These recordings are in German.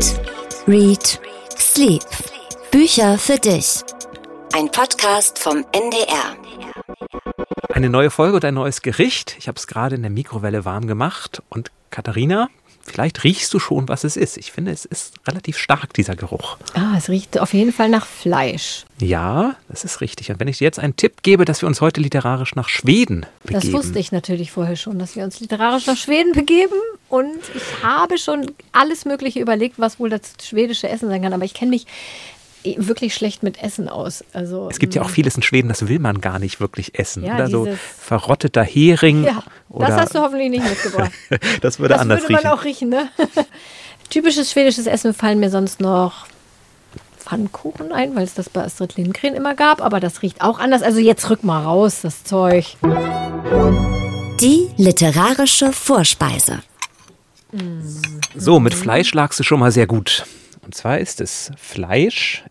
Eat, Read, Sleep. Bücher für dich. Ein Podcast vom NDR. Eine neue Folge und ein neues Gericht. Ich habe es gerade in der Mikrowelle warm gemacht. Und Katharina, vielleicht riechst du schon, was es ist. Ich finde, es ist relativ stark, dieser Geruch. Ah, es riecht auf jeden Fall nach Fleisch. Ja, das ist richtig. Und wenn ich dir jetzt einen Tipp gebe, dass wir uns heute literarisch nach Schweden begeben. Das wusste ich natürlich vorher schon, dass wir uns literarisch nach Schweden begeben. Und ich habe schon alles Mögliche überlegt, was wohl das schwedische Essen sein kann. Aber ich kenne mich wirklich schlecht mit Essen aus. Also, es gibt ja auch mm. vieles in Schweden, das will man gar nicht wirklich essen. Ja, oder so verrotteter Hering. Ja, oder das hast du hoffentlich nicht mitgebracht. das würde das anders würde man riechen. auch riechen, ne? Typisches schwedisches Essen fallen mir sonst noch Pfannkuchen ein, weil es das bei Astrid Lindgren immer gab, aber das riecht auch anders. Also jetzt rück mal raus, das Zeug. Die literarische Vorspeise. So, mit Fleisch lagst du schon mal sehr gut. Und zwar ist es Fleisch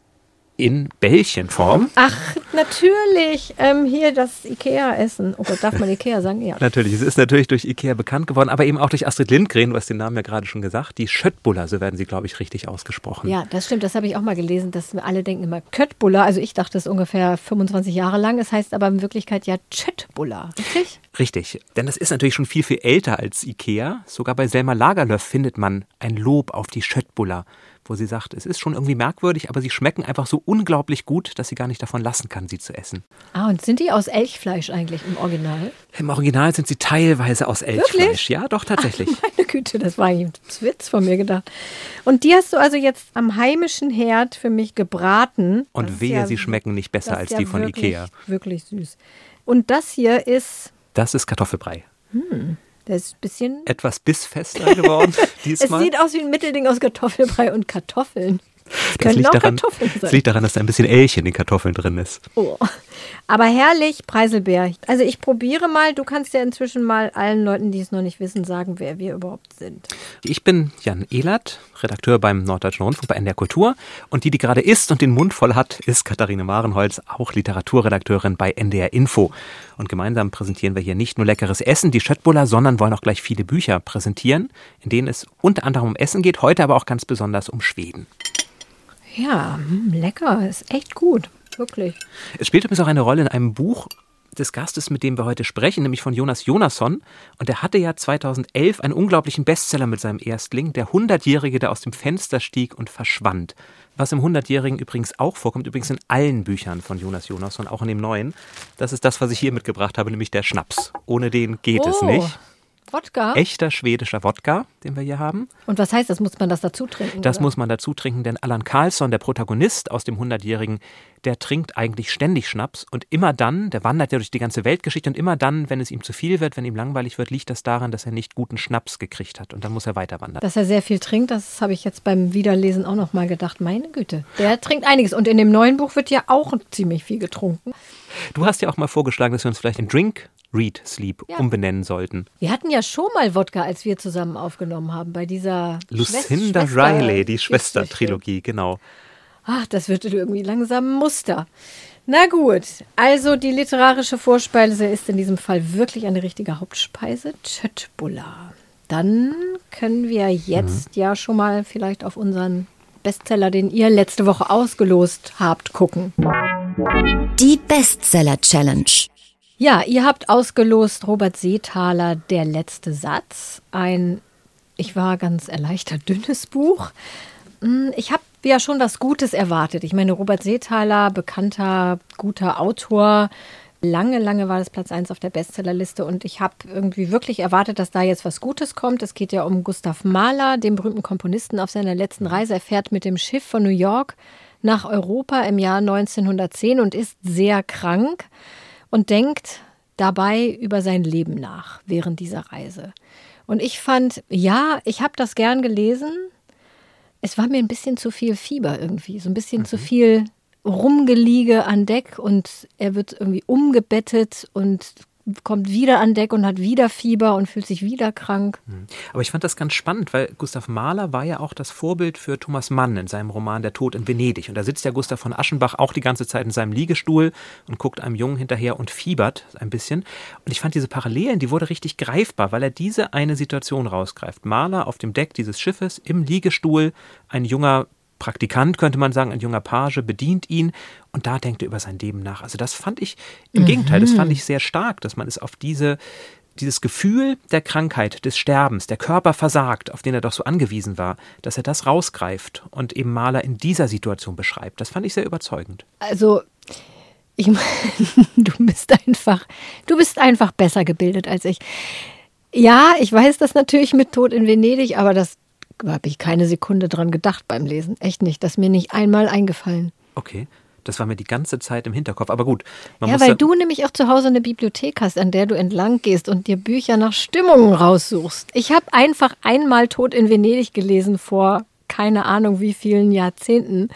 in Bällchenform. Ach, natürlich. Ähm, hier das Ikea-Essen. Oh Gott, darf man Ikea sagen? Ja. Natürlich, es ist natürlich durch Ikea bekannt geworden, aber eben auch durch Astrid Lindgren, du hast den Namen ja gerade schon gesagt, die Schöttbuller, so werden sie, glaube ich, richtig ausgesprochen. Ja, das stimmt. Das habe ich auch mal gelesen, dass wir alle denken immer Köttbullar. Also ich dachte, das ist ungefähr 25 Jahre lang. Es heißt aber in Wirklichkeit ja Tschöttbullar. Richtig? Richtig, denn das ist natürlich schon viel, viel älter als Ikea. Sogar bei Selma Lagerlöf findet man ein Lob auf die Schöttbuller, wo sie sagt, es ist schon irgendwie merkwürdig, aber sie schmecken einfach so unglaublich gut, dass sie gar nicht davon lassen kann, sie zu essen. Ah, und sind die aus Elchfleisch eigentlich im Original? Im Original sind sie teilweise aus Elchfleisch. Wirklich? Ja, doch, tatsächlich. Meine Güte, das war eigentlich ein Witz von mir gedacht. Und die hast du also jetzt am heimischen Herd für mich gebraten. Das Und ist wehe, ja- sie schmecken nicht besser das als ist die ja von wirklich, Ikea. Wirklich süß. Und das hier ist, Das ist Kartoffelbrei. Der ist ein bisschen. Etwas bissfester geworden Es diesmal. sieht aus wie ein Mittelding aus Kartoffelbrei und Kartoffeln. Das, liegt daran, das liegt daran, dass da ein bisschen Elch in den Kartoffeln drin ist. Oh. Aber herrlich, Preiselbeer. Also ich probiere mal, du kannst ja inzwischen mal allen Leuten, die es noch nicht wissen, sagen, wer wir überhaupt sind. Ich bin Jan Ehlert, Redakteur beim Norddeutschen Rundfunk bei NDR Kultur. Und die, die gerade isst und den Mund voll hat, ist Katharine Marenholz, auch Literaturredakteurin bei NDR Info. Und gemeinsam präsentieren wir hier nicht nur leckeres Essen, die Schöttbuller, sondern wollen auch gleich viele Bücher präsentieren, in denen es unter anderem um Essen geht, heute aber auch ganz besonders um Schweden. Ja, mm, lecker, ist echt gut, wirklich. Es spielt übrigens auch eine Rolle in einem Buch des Gastes, mit dem wir heute sprechen, nämlich von Jonas Jonasson. Und der hatte ja 2011 einen unglaublichen Bestseller mit seinem Erstling, der Hundertjährige, der aus dem Fenster stieg und verschwand. Was im Hundertjährigen übrigens auch vorkommt, übrigens in allen Büchern von Jonas Jonasson, auch in dem neuen. Das ist das, was ich hier mitgebracht habe, nämlich der Schnaps. Ohne den geht es Oh, nicht. Wodka? Echter schwedischer Wodka, den wir hier haben. Und was heißt das? Muss man das dazu trinken? Das oder? muss man dazu trinken, denn Allan Karlsson, der Protagonist aus dem Hundertjährigen, der trinkt eigentlich ständig Schnaps und immer dann, der wandert ja durch die ganze Weltgeschichte und immer dann, wenn es ihm zu viel wird, wenn ihm langweilig wird, liegt das daran, dass er nicht guten Schnaps gekriegt hat und dann muss er weiter wandern. Dass er sehr viel trinkt, das habe ich jetzt beim Wiederlesen auch noch mal gedacht. Meine Güte, der trinkt einiges. Und in dem neuen Buch wird ja auch ziemlich viel getrunken. Du hast ja auch mal vorgeschlagen, dass wir uns vielleicht in Drink, Read, Sleep Ja. umbenennen sollten. Wir hatten ja schon mal Wodka, als wir zusammen aufgenommen haben, bei dieser Lucinda Schwester- Riley, die Schwester-Trilogie, genau. Ach, das wird irgendwie langsam ein Muster. Na gut, also die literarische Vorspeise ist in diesem Fall wirklich eine richtige Hauptspeise, Tschöttbullar. Dann können wir jetzt ja schon mal vielleicht auf unseren Bestseller, den ihr letzte Woche ausgelost habt, gucken. Die Bestseller Challenge. Ja, ihr habt ausgelost Robert Seethaler Der letzte Satz. Ein, ich war ganz erleichtert, dünnes Buch. Hm, Ich habe ja schon was Gutes erwartet. Ich meine, Robert Seethaler, bekannter, guter Autor. Lange, lange war das Platz 1 auf der Bestsellerliste und ich habe irgendwie wirklich erwartet, dass da jetzt was Gutes kommt. Es geht ja um Gustav Mahler, den berühmten Komponisten auf seiner letzten Reise. Er fährt mit dem Schiff von New York nach Europa im Jahr 1910 und ist sehr krank und denkt dabei über sein Leben nach während dieser Reise. Und ich fand, ja, ich habe das gern gelesen. Es war mir ein bisschen zu viel Fieber irgendwie, so ein bisschen zu viel Rumgeliege an Deck und er wird irgendwie umgebettet und kommt wieder an Deck und hat wieder Fieber und fühlt sich wieder krank. Hm. Aber ich fand das ganz spannend, weil Gustav Mahler war ja auch das Vorbild für Thomas Mann in seinem Roman Der Tod in Venedig. Und da sitzt ja Gustav von Aschenbach auch die ganze Zeit in seinem Liegestuhl und guckt einem Jungen hinterher und fiebert ein bisschen. Und ich fand diese Parallelen, die wurde richtig greifbar, weil er diese eine Situation rausgreift. Mahler auf dem Deck dieses Schiffes im Liegestuhl, ein junger Praktikant, könnte man sagen, ein junger Page, bedient ihn und da denkt er über sein Leben nach. Also das fand ich, im mhm. Gegenteil, das fand ich sehr stark, dass man es auf diese, dieses Gefühl der Krankheit, des Sterbens, der Körper versagt, auf den er doch so angewiesen war, dass er das rausgreift und eben Maler in dieser Situation beschreibt. Das fand ich sehr überzeugend. Also ich meine, du bist einfach, du bist einfach besser gebildet als ich. Ja, ich weiß das natürlich mit Tod in Venedig, aber das habe ich keine Sekunde dran gedacht beim Lesen. Echt nicht. Das ist mir nicht einmal eingefallen. Okay. Das war mir die ganze Zeit im Hinterkopf. Aber gut. ja, weil du nämlich auch zu Hause eine Bibliothek hast, an der du entlang gehst und dir Bücher nach Stimmungen raussuchst. Ich habe einfach einmal Tod in Venedig gelesen vor keine Ahnung wie vielen Jahrzehnten.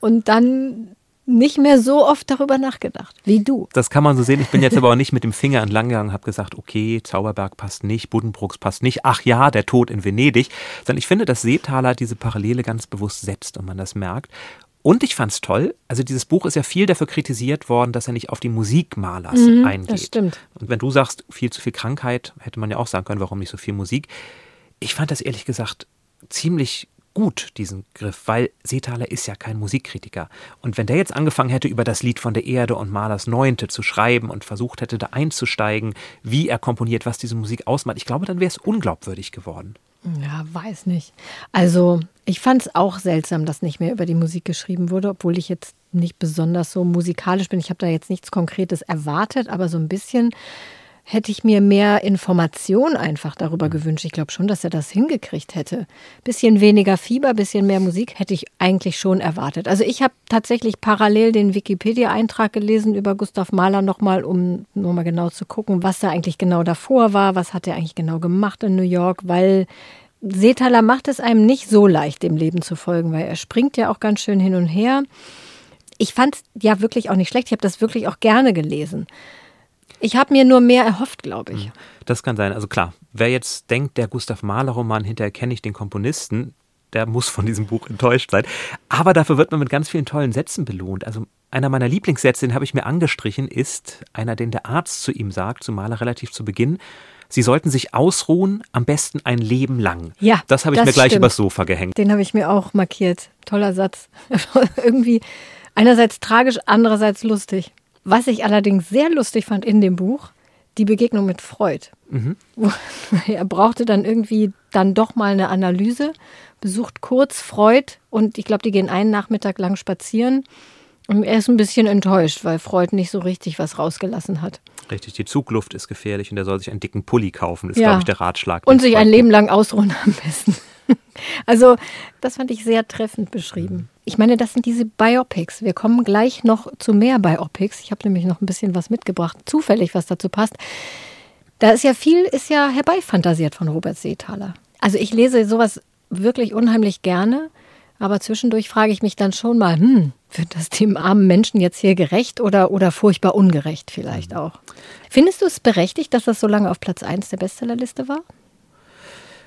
Und dann nicht mehr so oft darüber nachgedacht wie du. Das kann man so sehen. Ich bin jetzt aber auch nicht mit dem Finger entlang gegangen und habe gesagt, okay, Zauberberg passt nicht, Buddenbrooks passt nicht, ach ja, der Tod in Venedig. Sondern ich finde, dass Seethaler diese Parallele ganz bewusst setzt und man das merkt. Und ich fand es toll, also dieses Buch ist ja viel dafür kritisiert worden, dass er nicht auf die Musik Malers mhm, eingeht. Das stimmt. Und wenn du sagst, viel zu viel Krankheit, hätte man ja auch sagen können, warum nicht so viel Musik. Ich fand das ehrlich gesagt ziemlich gut, diesen Griff, weil Seethaler ist ja kein Musikkritiker. Und wenn der jetzt angefangen hätte, über das Lied von der Erde und Malers Neunte zu schreiben und versucht hätte, da einzusteigen, wie er komponiert, was diese Musik ausmacht, ich glaube, dann wäre es unglaubwürdig geworden. Ja, weiß nicht. Also, ich fand es auch seltsam, dass nicht mehr über die Musik geschrieben wurde, obwohl ich jetzt nicht besonders so musikalisch bin. Ich habe da jetzt nichts Konkretes erwartet, aber so ein bisschen hätte ich mir mehr Information einfach darüber gewünscht. Ich glaube schon, dass er das hingekriegt hätte. Bisschen weniger Fieber, bisschen mehr Musik hätte ich eigentlich schon erwartet. Also ich habe tatsächlich parallel den Wikipedia-Eintrag gelesen über Gustav Mahler nochmal, um nur mal genau zu gucken, was da eigentlich genau davor war, was hat er eigentlich genau gemacht in New York, weil Seethaler macht es einem nicht so leicht, dem Leben zu folgen, weil er springt ja auch ganz schön hin und her. Ich fand es ja wirklich auch nicht schlecht. Ich habe das wirklich auch gerne gelesen. Ich habe mir nur mehr erhofft, glaube ich. Hm. Das kann sein. Also klar, wer jetzt denkt, der Gustav Mahler-Roman, hinterher kenne ich den Komponisten, der muss von diesem Buch enttäuscht sein. Aber dafür wird man mit ganz vielen tollen Sätzen belohnt. Also einer meiner Lieblingssätze, den habe ich mir angestrichen, ist einer, den der Arzt zu ihm sagt, zu Mahler relativ zu Beginn. Sie sollten sich ausruhen, am besten ein Leben lang. Ja, das habe ich das mir gleich stimmt. übers Sofa gehängt. Den habe ich mir auch markiert. Toller Satz. Irgendwie einerseits tragisch, andererseits lustig. Was ich allerdings sehr lustig fand in dem Buch, die Begegnung mit Freud. Mhm. Er brauchte dann irgendwie dann doch mal eine Analyse, besucht kurz Freud und ich glaube, die gehen einen Nachmittag lang spazieren. Und er ist ein bisschen enttäuscht, weil Freud nicht so richtig was rausgelassen hat. Richtig, die Zugluft ist gefährlich und er soll sich einen dicken Pulli kaufen. Das ist, ja. glaube ich, der Ratschlag. Und sich Freud ein Leben lang ausruhen am besten. Also, das fand ich sehr treffend beschrieben. Ich meine, das sind diese Biopics. Wir kommen gleich noch zu mehr Biopics. Ich habe nämlich noch ein bisschen was mitgebracht, zufällig, was dazu passt. Da ist ja viel, ist ja herbeifantasiert von Robert Seethaler. Also ich lese sowas wirklich unheimlich gerne, aber zwischendurch frage ich mich dann schon mal, hm, wird das dem armen Menschen jetzt hier gerecht oder, oder furchtbar ungerecht vielleicht mhm. auch? Findest du es berechtigt, dass das so lange auf Platz 1 der Bestsellerliste war?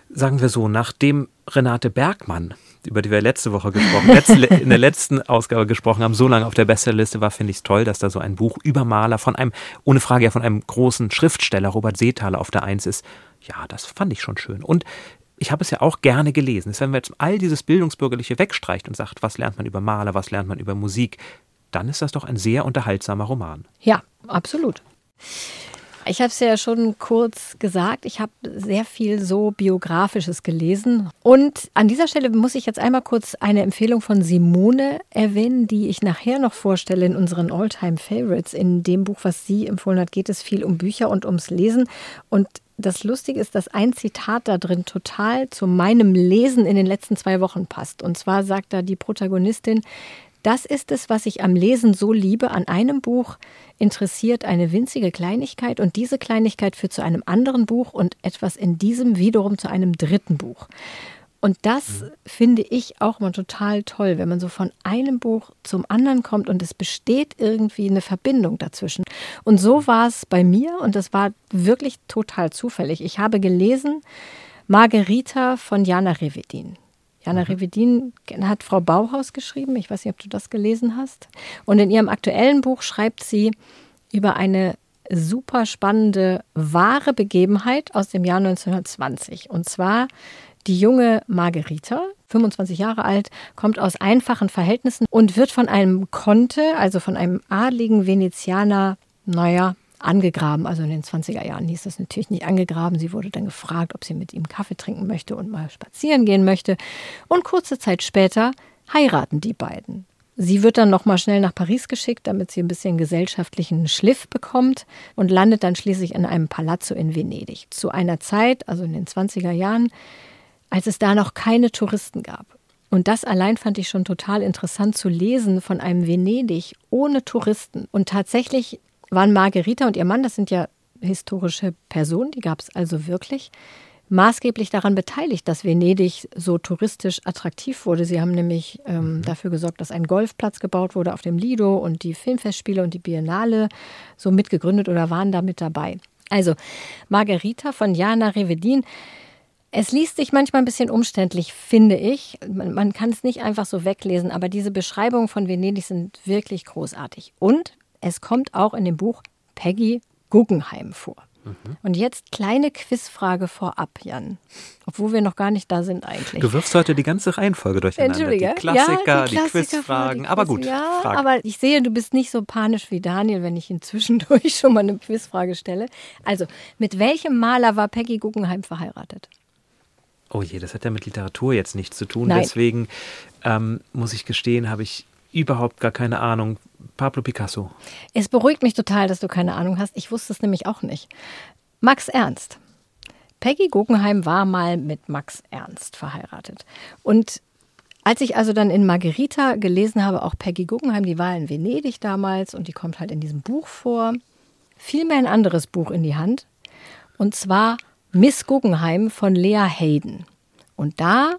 Sagen wir so, nachdem Renate Bergmann, über die wir letzte Woche gesprochen, letzte, in der letzten Ausgabe gesprochen haben, so lange auf der Bestsellerliste war, finde ich es toll, dass da so ein Buch über Maler von einem, ohne Frage ja von einem großen Schriftsteller, Robert Seethaler, auf der Eins ist. Ja, das fand ich schon schön. Und ich habe es ja auch gerne gelesen. Wenn man jetzt all dieses Bildungsbürgerliche wegstreicht und sagt, was lernt man über Maler, was lernt man über Musik, dann ist das doch ein sehr unterhaltsamer Roman. Ja, absolut. Ich habe es ja schon kurz gesagt, ich habe sehr viel so biografisches gelesen. Und an dieser Stelle muss ich jetzt einmal kurz eine Empfehlung von Simone erwähnen, die ich nachher noch vorstelle in unseren Alltime Favorites. In dem Buch, was sie empfohlen hat, geht es viel um Bücher und ums Lesen. Und das Lustige ist, dass ein Zitat da drin total zu meinem Lesen in den letzten zwei Wochen passt. Und zwar sagt da die Protagonistin, das ist es, was ich am Lesen so liebe. An einem Buch interessiert eine winzige Kleinigkeit und diese Kleinigkeit führt zu einem anderen Buch und etwas in diesem wiederum zu einem dritten Buch. Und das mhm. finde ich auch mal total toll, wenn man so von einem Buch zum anderen kommt und es besteht irgendwie eine Verbindung dazwischen. Und so war es bei mir und das war wirklich total zufällig. Ich habe gelesen Margherita von Jana Revedin. Jana mhm. Revedin hat Frau Bauhaus geschrieben. Ich weiß nicht, ob du das gelesen hast. Und in ihrem aktuellen Buch schreibt sie über eine super spannende, wahre Begebenheit aus dem Jahr 1920. Und zwar die junge Margherita, 25 Jahre alt, kommt aus einfachen Verhältnissen und wird von einem Conte, also von einem adligen Venezianer, naja, angegraben. Also in den 20er Jahren hieß das natürlich nicht angegraben. Sie wurde dann gefragt, ob sie mit ihm Kaffee trinken möchte und mal spazieren gehen möchte. Und kurze Zeit später heiraten die beiden. Sie wird dann nochmal schnell nach Paris geschickt, damit sie ein bisschen gesellschaftlichen Schliff bekommt und landet dann schließlich in einem Palazzo in Venedig. Zu einer Zeit, also in den 20er Jahren, als es da noch keine Touristen gab. Und das allein fand ich schon total interessant zu lesen von einem Venedig ohne Touristen. Und tatsächlich waren Margherita und ihr Mann, das sind ja historische Personen, die gab es also wirklich, maßgeblich daran beteiligt, dass Venedig so touristisch attraktiv wurde. Sie haben nämlich ähm, mhm. dafür gesorgt, dass ein Golfplatz gebaut wurde auf dem Lido und die Filmfestspiele und die Biennale so mitgegründet oder waren da mit dabei. Also Margherita von Jana Revedin. Es liest sich manchmal ein bisschen umständlich, finde ich. Man, man kann es nicht einfach so weglesen, aber diese Beschreibungen von Venedig sind wirklich großartig. Und es kommt auch in dem Buch Peggy Guggenheim vor. Mhm. Und jetzt kleine Quizfrage vorab, Jan. Obwohl wir noch gar nicht da sind eigentlich. Du wirfst heute die ganze Reihenfolge durcheinander. Entschuldige. Die Klassiker, ja, die, Klassiker die Quizfragen. aber gut. Ja, Frage. aber ich sehe, du bist nicht so panisch wie Daniel, wenn ich ihn zwischendurch schon mal eine Quizfrage stelle. Also, mit welchem Maler war Peggy Guggenheim verheiratet? Oh je, das hat ja mit Literatur jetzt nichts zu tun. Nein. Deswegen ähm, muss ich gestehen, habe ich überhaupt gar keine Ahnung. Pablo Picasso. Es beruhigt mich total, dass du keine Ahnung hast. Ich wusste es nämlich auch nicht. Max Ernst. Peggy Guggenheim war mal mit Max Ernst verheiratet. Und als ich also dann in Margherita gelesen habe, auch Peggy Guggenheim, die war in Venedig damals und die kommt halt in diesem Buch vor, fiel mir ein anderes Buch in die Hand. Und zwar Miss Guggenheim von Lea Hayden. Und da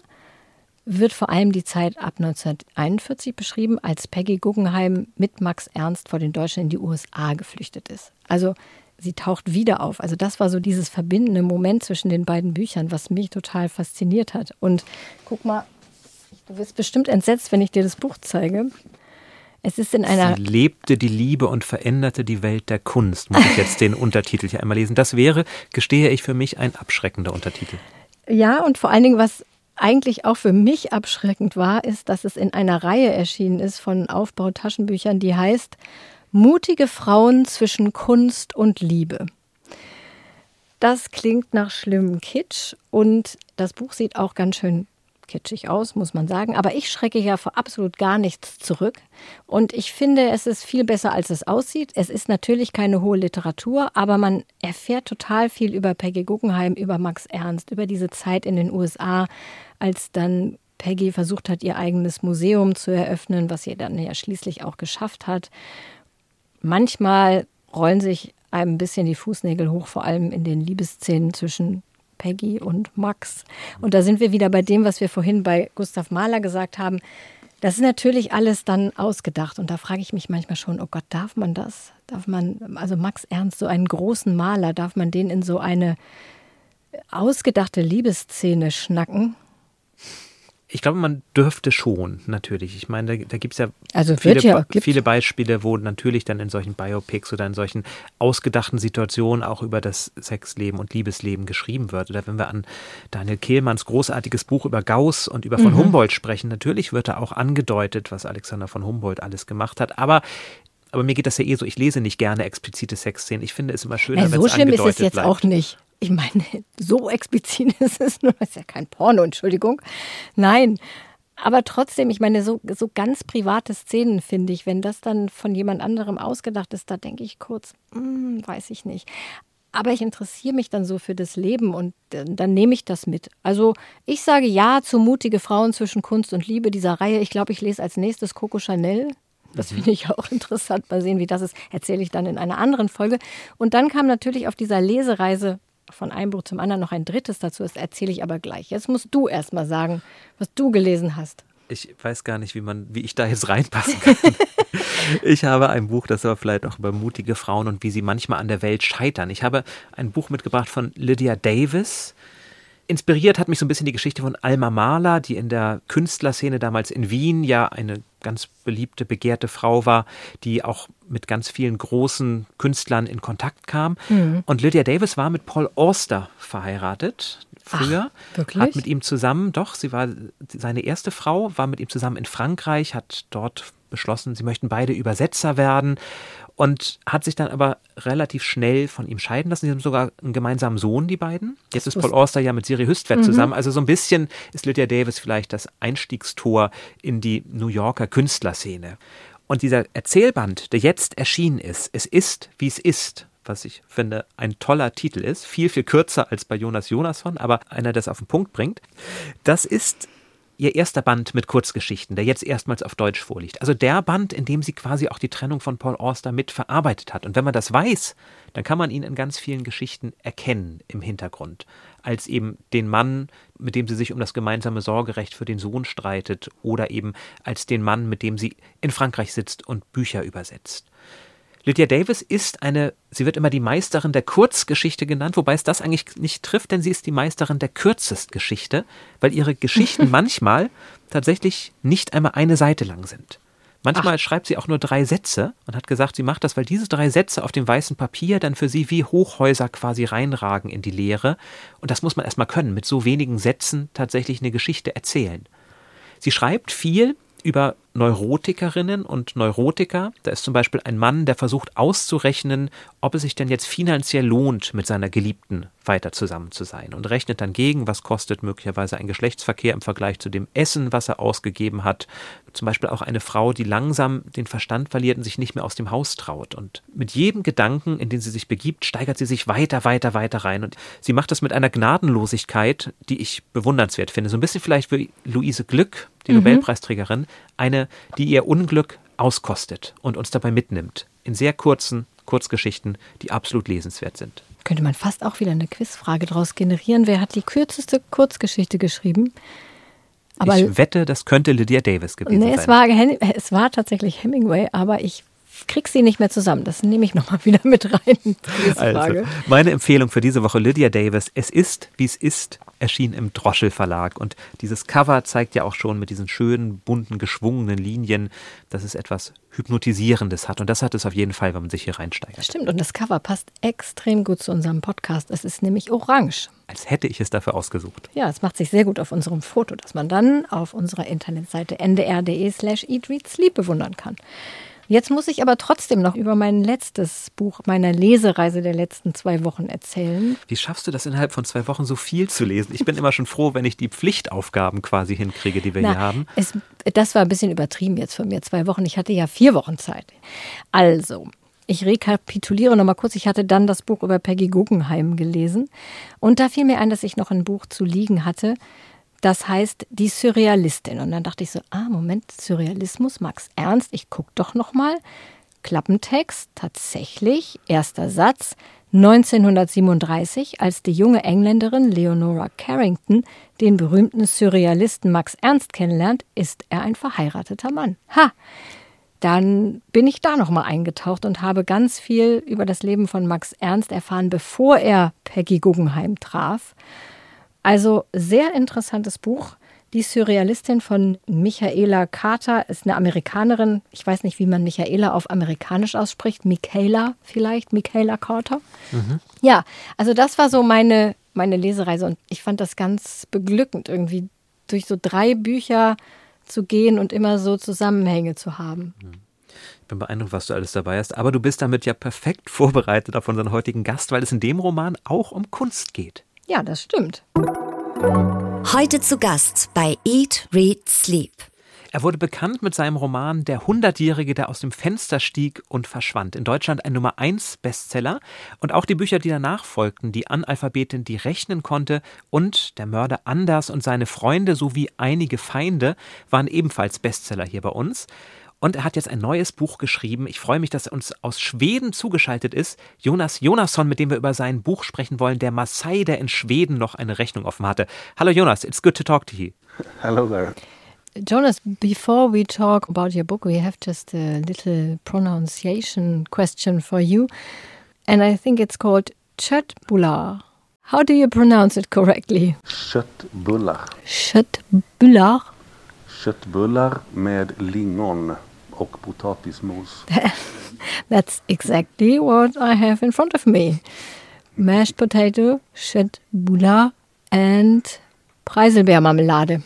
wird vor allem die Zeit ab 1941 beschrieben, als Peggy Guggenheim mit Max Ernst vor den Deutschen in die USA geflüchtet ist. Also sie taucht wieder auf. Also das war so dieses verbindende Moment zwischen den beiden Büchern, was mich total fasziniert hat. Und guck mal, du wirst bestimmt entsetzt, wenn ich dir das Buch zeige. Es ist in einer. Sie lebte die Liebe und veränderte die Welt der Kunst. Muss ich jetzt den Untertitel hier einmal lesen? Das wäre, gestehe ich, für mich ein abschreckender Untertitel. Ja, und vor allen Dingen, was eigentlich auch für mich abschreckend war, ist, dass es in einer Reihe erschienen ist von Aufbautaschenbüchern, die heißt Mutige Frauen zwischen Kunst und Liebe. Das klingt nach schlimmem Kitsch und das Buch sieht auch ganz schön kitschig aus, muss man sagen. Aber ich schrecke ja vor absolut gar nichts zurück. Und ich finde, es ist viel besser, als es aussieht. Es ist natürlich keine hohe Literatur, aber man erfährt total viel über Peggy Guggenheim, über Max Ernst, über diese Zeit in den USA, als dann Peggy versucht hat, ihr eigenes Museum zu eröffnen, was sie dann ja schließlich auch geschafft hat. Manchmal rollen sich einem ein bisschen die Fußnägel hoch, vor allem in den Liebesszenen zwischen Peggy und Max. Und da sind wir wieder bei dem, was wir vorhin bei Gustav Mahler gesagt haben. Das ist natürlich alles dann ausgedacht. Und da frage ich mich manchmal schon, oh Gott, darf man das? Darf man, also Max Ernst, so einen großen Maler, darf man den in so eine ausgedachte Liebesszene schnacken? Ich glaube, man dürfte schon, natürlich. Ich meine, da, da gibt es ja, also viele, ja viele, Beispiele, wo natürlich dann in solchen Biopics oder in solchen ausgedachten Situationen auch über das Sexleben und Liebesleben geschrieben wird. Oder wenn wir an Daniel Kehlmanns großartiges Buch über Gauss und über von mhm. Humboldt sprechen, natürlich wird da auch angedeutet, was Alexander von Humboldt alles gemacht hat. Aber aber mir geht das ja eh so, ich lese nicht gerne explizite Sexszenen. Ich finde es immer schöner, wenn es So schlimm ist es jetzt bleibt. auch nicht ich meine, so explizit ist es nur, ist ja kein Porno, Entschuldigung. Nein. Aber trotzdem, ich meine, so, so ganz private Szenen finde ich, wenn das dann von jemand anderem ausgedacht ist, da denke ich kurz, hm, weiß ich nicht. Aber ich interessiere mich dann so für das Leben und dann nehme ich das mit. Also ich sage ja zu mutige Frauen zwischen Kunst und Liebe dieser Reihe. Ich glaube, ich lese als nächstes Coco Chanel. Das mhm. finde ich auch interessant. Mal sehen, wie das ist. Erzähle ich dann in einer anderen Folge. Und dann kam natürlich auf dieser Lesereise von einem Buch zum anderen noch ein drittes dazu ist, erzähle ich aber gleich. Jetzt musst du erst mal sagen, was du gelesen hast. Ich weiß gar nicht, wie man, wie ich da jetzt reinpassen kann. ich habe ein Buch, das war vielleicht auch über mutige Frauen und wie sie manchmal an der Welt scheitern. Ich habe ein Buch mitgebracht von Lydia Davis. Inspiriert hat mich so ein bisschen die Geschichte von Alma Mahler, die in der Künstlerszene damals in Wien ja eine ganz beliebte, begehrte Frau war, die auch mit ganz vielen großen Künstlern in Kontakt kam. Mhm. Und Lydia Davis war mit Paul Auster verheiratet früher. Ach, wirklich? Hat mit ihm zusammen, doch, sie war seine erste Frau, war mit ihm zusammen in Frankreich, hat dort beschlossen, sie möchten beide Übersetzer werden und hat sich dann aber relativ schnell von ihm scheiden lassen. Sie haben sogar einen gemeinsamen Sohn, die beiden. Jetzt ist Paul Auster ja mit Siri Hüstvedt mhm. zusammen. Also so ein bisschen ist Lydia Davis vielleicht das Einstiegstor in die New Yorker Künstlerszene. Und dieser Erzählband, der jetzt erschienen ist, es ist, wie es ist, was ich finde ein toller Titel ist, viel, viel kürzer als bei Jonas Jonasson, aber einer, der es auf den Punkt bringt. Das ist ihr erster Band mit Kurzgeschichten, der jetzt erstmals auf Deutsch vorliegt. Also der Band, in dem sie quasi auch die Trennung von Paul Auster mit verarbeitet hat. Und wenn man das weiß, dann kann man ihn in ganz vielen Geschichten erkennen im Hintergrund. Als eben den Mann, mit dem sie sich um das gemeinsame Sorgerecht für den Sohn streitet, oder eben als den Mann, mit dem sie in Frankreich sitzt und Bücher übersetzt. Lydia Davis ist eine, sie wird immer die Meisterin der Kurzgeschichte genannt, wobei es das eigentlich nicht trifft, denn sie ist die Meisterin der Kürzestgeschichte, weil ihre Geschichten manchmal tatsächlich nicht einmal eine Seite lang sind. Manchmal Ach. schreibt sie auch nur drei Sätze und hat gesagt, sie macht das, weil diese drei Sätze auf dem weißen Papier dann für sie wie Hochhäuser quasi reinragen in die Leere. Und das muss man erstmal können, mit so wenigen Sätzen tatsächlich eine Geschichte erzählen. Sie schreibt viel über Neurotikerinnen und Neurotiker. Da ist zum Beispiel ein Mann, der versucht auszurechnen, ob es sich denn jetzt finanziell lohnt, mit seiner Geliebten weiter zusammen zu sein und rechnet dann gegen, was kostet möglicherweise ein Geschlechtsverkehr im Vergleich zu dem Essen, was er ausgegeben hat. Zum Beispiel auch eine Frau, die langsam den Verstand verliert und sich nicht mehr aus dem Haus traut. Und mit jedem Gedanken, in den sie sich begibt, steigert sie sich weiter, weiter, weiter rein. Und sie macht das mit einer Gnadenlosigkeit, die ich bewundernswert finde. So ein bisschen vielleicht wie Luise Glück, die mhm. Nobelpreisträgerin, eine, die ihr Unglück auskostet und uns dabei mitnimmt. In sehr kurzen Kurzgeschichten, die absolut lesenswert sind. Könnte man fast auch wieder eine Quizfrage daraus generieren. Wer hat die kürzeste Kurzgeschichte geschrieben? Aber ich wette, das könnte Lydia Davis gewesen nee, es sein. War, es war tatsächlich Hemingway, aber ich krieg sie nicht mehr zusammen. Das nehme ich nochmal wieder mit rein. Also, meine Empfehlung für diese Woche, Lydia Davis. Es ist, wie es ist, erschien im Droschel Verlag. Und dieses Cover zeigt ja auch schon mit diesen schönen, bunten, geschwungenen Linien, dass es etwas Hypnotisierendes hat. Und das hat es auf jeden Fall, wenn man sich hier reinsteigert. Stimmt, und das Cover passt extrem gut zu unserem Podcast. Es ist nämlich orange. Als hätte ich es dafür ausgesucht. Ja, es macht sich sehr gut auf unserem Foto, das man dann auf unserer Internetseite ndr.de slash eatreadsleep bewundern kann. Jetzt muss ich aber trotzdem noch über mein letztes Buch meiner Lesereise der letzten zwei Wochen erzählen. Wie schaffst du das innerhalb von zwei Wochen so viel zu lesen? Ich bin immer schon froh, wenn ich die Pflichtaufgaben quasi hinkriege, die wir Na, hier haben. Es, das war ein bisschen übertrieben jetzt von mir, zwei Wochen. Ich hatte ja vier Wochen Zeit. Also, ich rekapituliere nochmal kurz. Ich hatte dann das Buch über Peggy Guggenheim gelesen. Und da fiel mir ein, dass ich noch ein Buch zu liegen hatte, das heißt die Surrealistin. Und dann dachte ich so, ah, Moment, Surrealismus, Max Ernst, ich gucke doch noch mal. Klappentext, tatsächlich, erster Satz, 1937, als die junge Engländerin Leonora Carrington den berühmten Surrealisten Max Ernst kennenlernt, ist er ein verheirateter Mann. Ha! Dann bin ich da nochmal eingetaucht und habe ganz viel über das Leben von Max Ernst erfahren, bevor er Peggy Guggenheim traf. Also sehr interessantes Buch. Die Surrealistin von Michaela Carter ist eine Amerikanerin. Ich weiß nicht, wie man Michaela auf amerikanisch ausspricht. Michaela vielleicht, Michaela Carter. Mhm. Ja, also das war so meine, meine Lesereise und ich fand das ganz beglückend, irgendwie durch so drei Bücher zu gehen und immer so Zusammenhänge zu haben. Mhm. Ich bin beeindruckt, was du alles dabei hast. Aber du bist damit ja perfekt vorbereitet auf unseren heutigen Gast, weil es in dem Roman auch um Kunst geht. Ja, das stimmt. Heute zu Gast bei Eat, Read, Sleep. Er wurde bekannt mit seinem Roman Der Hundertjährige, der aus dem Fenster stieg und verschwand. In Deutschland ein Nummer 1 Bestseller. Und auch die Bücher, die danach folgten, die Analphabetin, die rechnen konnte und Der Mörder Anders und seine Freunde sowie einige Feinde, waren ebenfalls Bestseller hier bei uns. Und er hat jetzt ein neues Buch geschrieben. Ich freue mich, dass er uns aus Schweden zugeschaltet ist. Jonas Jonasson, mit dem wir über sein Buch sprechen wollen, der Maasai, der in Schweden noch eine Rechnung offen hatte. Hallo Jonas, it's good to talk to you. Hello there. Jonas, before we talk about your book, we have just a little pronunciation question for you. And I think it's called Chatbular. How do you pronounce it correctly? Köttbullar. Köttbullar. Köttbullar med lingon och potatismos. That's exactly what I have in front of me. Mashed potato, Köttbullar and Preiselbeermarmelade.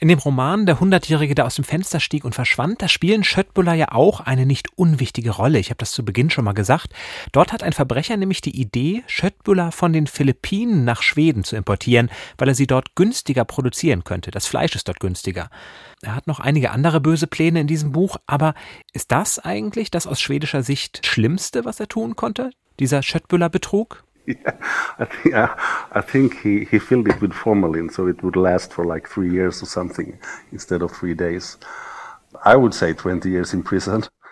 In dem Roman Der Hundertjährige, der aus dem Fenster stieg und verschwand, da spielen Schöttbuller ja auch eine nicht unwichtige Rolle. Ich habe das zu Beginn schon mal gesagt. Dort hat ein Verbrecher nämlich die Idee, Schöttbuller von den Philippinen nach Schweden zu importieren, weil er sie dort günstiger produzieren könnte. Das Fleisch ist dort günstiger. Er hat noch einige andere böse Pläne in diesem Buch, aber ist das eigentlich das aus schwedischer Sicht Schlimmste, was er tun konnte? Dieser Schöttbuller-Betrug? Yeah, I think, uh, I think he, he filled it with formalin so it would last for like three years or something instead of three days. I would say 20 years in prison.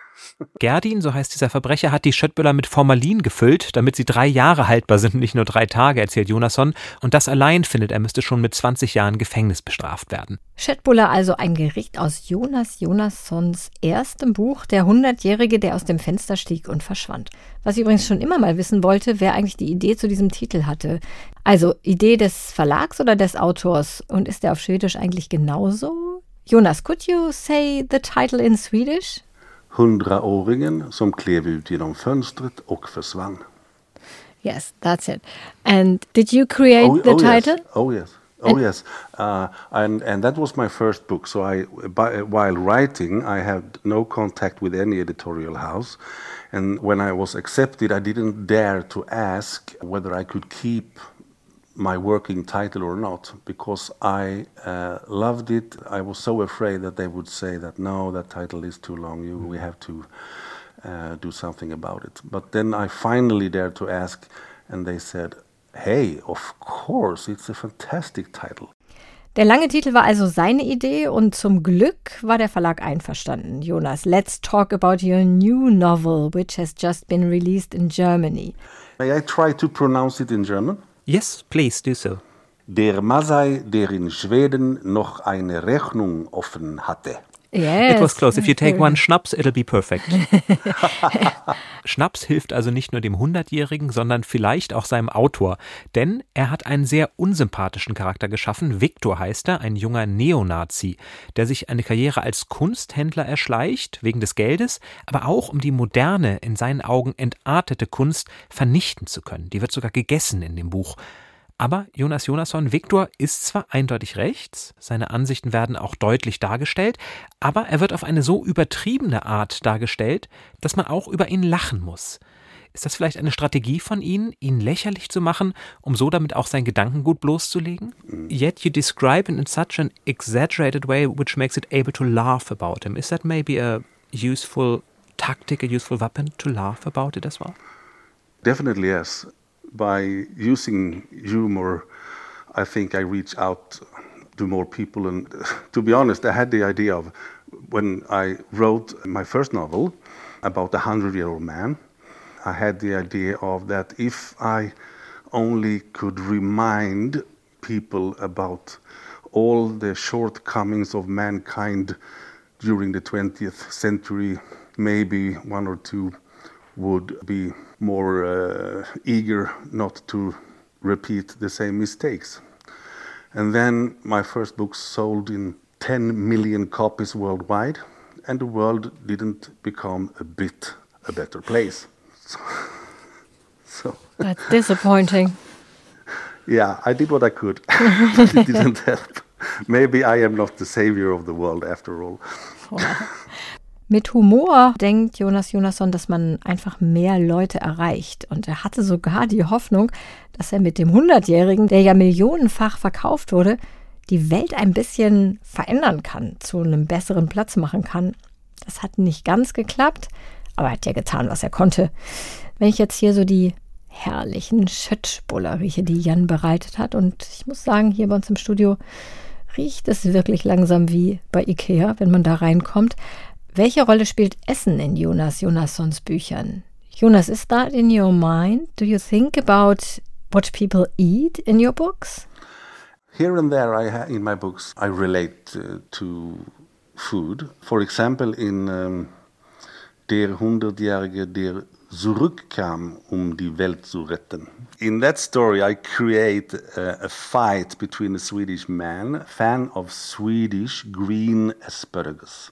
Gerdin, so heißt dieser Verbrecher, hat die Schöttböller mit Formalin gefüllt, damit sie drei Jahre haltbar sind, nicht nur drei Tage, erzählt Jonasson. Und das allein findet er müsste schon mit 20 Jahren Gefängnis bestraft werden. Schöttbuller also ein Gericht aus Jonas Jonassons erstem Buch, Der Hundertjährige, der aus dem Fenster stieg und verschwand. Was ich übrigens schon immer mal wissen wollte, wer eigentlich die Idee zu diesem Titel hatte. Also Idee des Verlags oder des Autors? Und ist der auf Schwedisch eigentlich genauso? Jonas, could you say the title in Swedish? Hundraåringen som klev ut genom fönstret och försvann. Yes, that's it. And did you create oh, the oh, title? Yes. Oh yes. Oh yes. Uh, and and that was my first book. So I, by, while writing, I had no contact with any editorial house. And when I was accepted, I didn't dare to ask whether I could keep my working title or not because I uh, loved it. I was so afraid that they would say that no, that title is too long. You, we have to uh, do something about it. But then I finally dared to ask, and they said, "Hey, of course, it's a fantastic title." Der lange Titel war also seine Idee und zum Glück war der Verlag einverstanden. Jonas, let's talk about your new novel, which has just been released in Germany. May I try to pronounce it in German? Yes, please do so. Der Masai, der in Schweden noch eine Rechnung offen hatte. Yes. It was close. If you take one Schnaps, it'll be perfect. Schnaps hilft also nicht nur dem Hundertjährigen, sondern vielleicht auch seinem Autor. Denn er hat einen sehr unsympathischen Charakter geschaffen. Viktor heißt er, ein junger Neonazi, der sich eine Karriere als Kunsthändler erschleicht, wegen des Geldes, aber auch um die moderne, in seinen Augen entartete Kunst vernichten zu können. Die wird sogar gegessen in dem Buch. Aber Jonas Jonasson, Viktor ist zwar eindeutig rechts, seine Ansichten werden auch deutlich dargestellt, aber er wird auf eine so übertriebene Art dargestellt, dass man auch über ihn lachen muss. Ist das vielleicht eine Strategie von Ihnen, ihn lächerlich zu machen, um so damit auch sein Gedankengut bloßzulegen? Yet you describe him in such an exaggerated way which makes it able to laugh about him. Is that maybe a useful tactic, a useful weapon to laugh about it as well? Definitely yes. By using humor, I think I reach out to more people. And to be honest, I had the idea of when I wrote my first novel about a hundred year old man, I had the idea of that if I only could remind people about all the shortcomings of mankind during the 20th century, maybe one or two would be more uh, eager not to repeat the same mistakes. And then my first book sold in 10 million copies worldwide, and the world didn't become a bit a better place. So, so That's disappointing. yeah, I did what I could, but it didn't help. Maybe I am not the savior of the world after all. Mit Humor denkt Jonas Jonasson, dass man einfach mehr Leute erreicht. Und er hatte sogar die Hoffnung, dass er mit dem Hundertjährigen, der ja millionenfach verkauft wurde, die Welt ein bisschen verändern kann, zu einem besseren Platz machen kann. Das hat nicht ganz geklappt, aber er hat ja getan, was er konnte. Wenn ich jetzt hier so die herrlichen Schöttbuller rieche, die Jan bereitet hat, und ich muss sagen, hier bei uns im Studio riecht es wirklich langsam wie bei Ikea, wenn man da reinkommt. Welche Rolle spielt Essen in Jonas Jonassons Büchern? Jonas, is that in your mind? Do you think about what people eat in your books? Here and there, I in my books, I relate uh, to food. For example, in um, Der Hundertjährige, der zurückkam, um die Welt zu retten. In that story, I create a, a fight between a Swedish man, fan of Swedish green asparagus,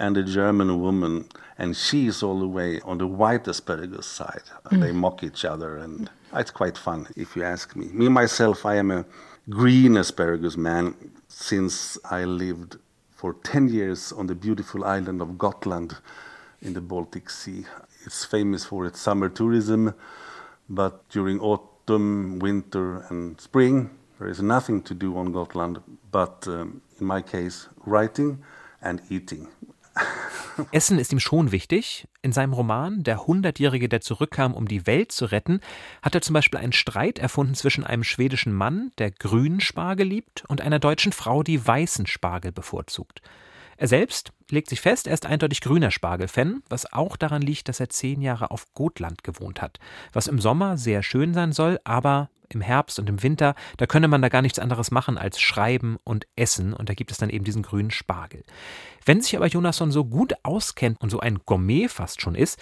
and a German woman, and she is all the way on the white asparagus side. Mm. They mock each other, and it's quite fun, if you ask me. Me myself, I am a green asparagus man since I lived for 10 years on the beautiful island of Gotland in the Baltic Sea. It's famous for its summer tourism, but during autumn, winter, and spring, there is nothing to do on Gotland but, um, in my case, writing and eating. Essen ist ihm schon wichtig. In seinem Roman Der Hundertjährige, der zurückkam, um die Welt zu retten, hat er zum Beispiel einen Streit erfunden zwischen einem schwedischen Mann, der grünen Spargel liebt, und einer deutschen Frau, die weißen Spargel bevorzugt. Er selbst legt sich fest, er ist eindeutig grüner Spargelfan, was auch daran liegt, dass er zehn Jahre auf Gotland gewohnt hat, was im Sommer sehr schön sein soll, aber im Herbst und im Winter, da könne man da gar nichts anderes machen als schreiben und essen und da gibt es dann eben diesen grünen Spargel. Wenn sich aber Jonasson so gut auskennt und so ein Gourmet fast schon ist,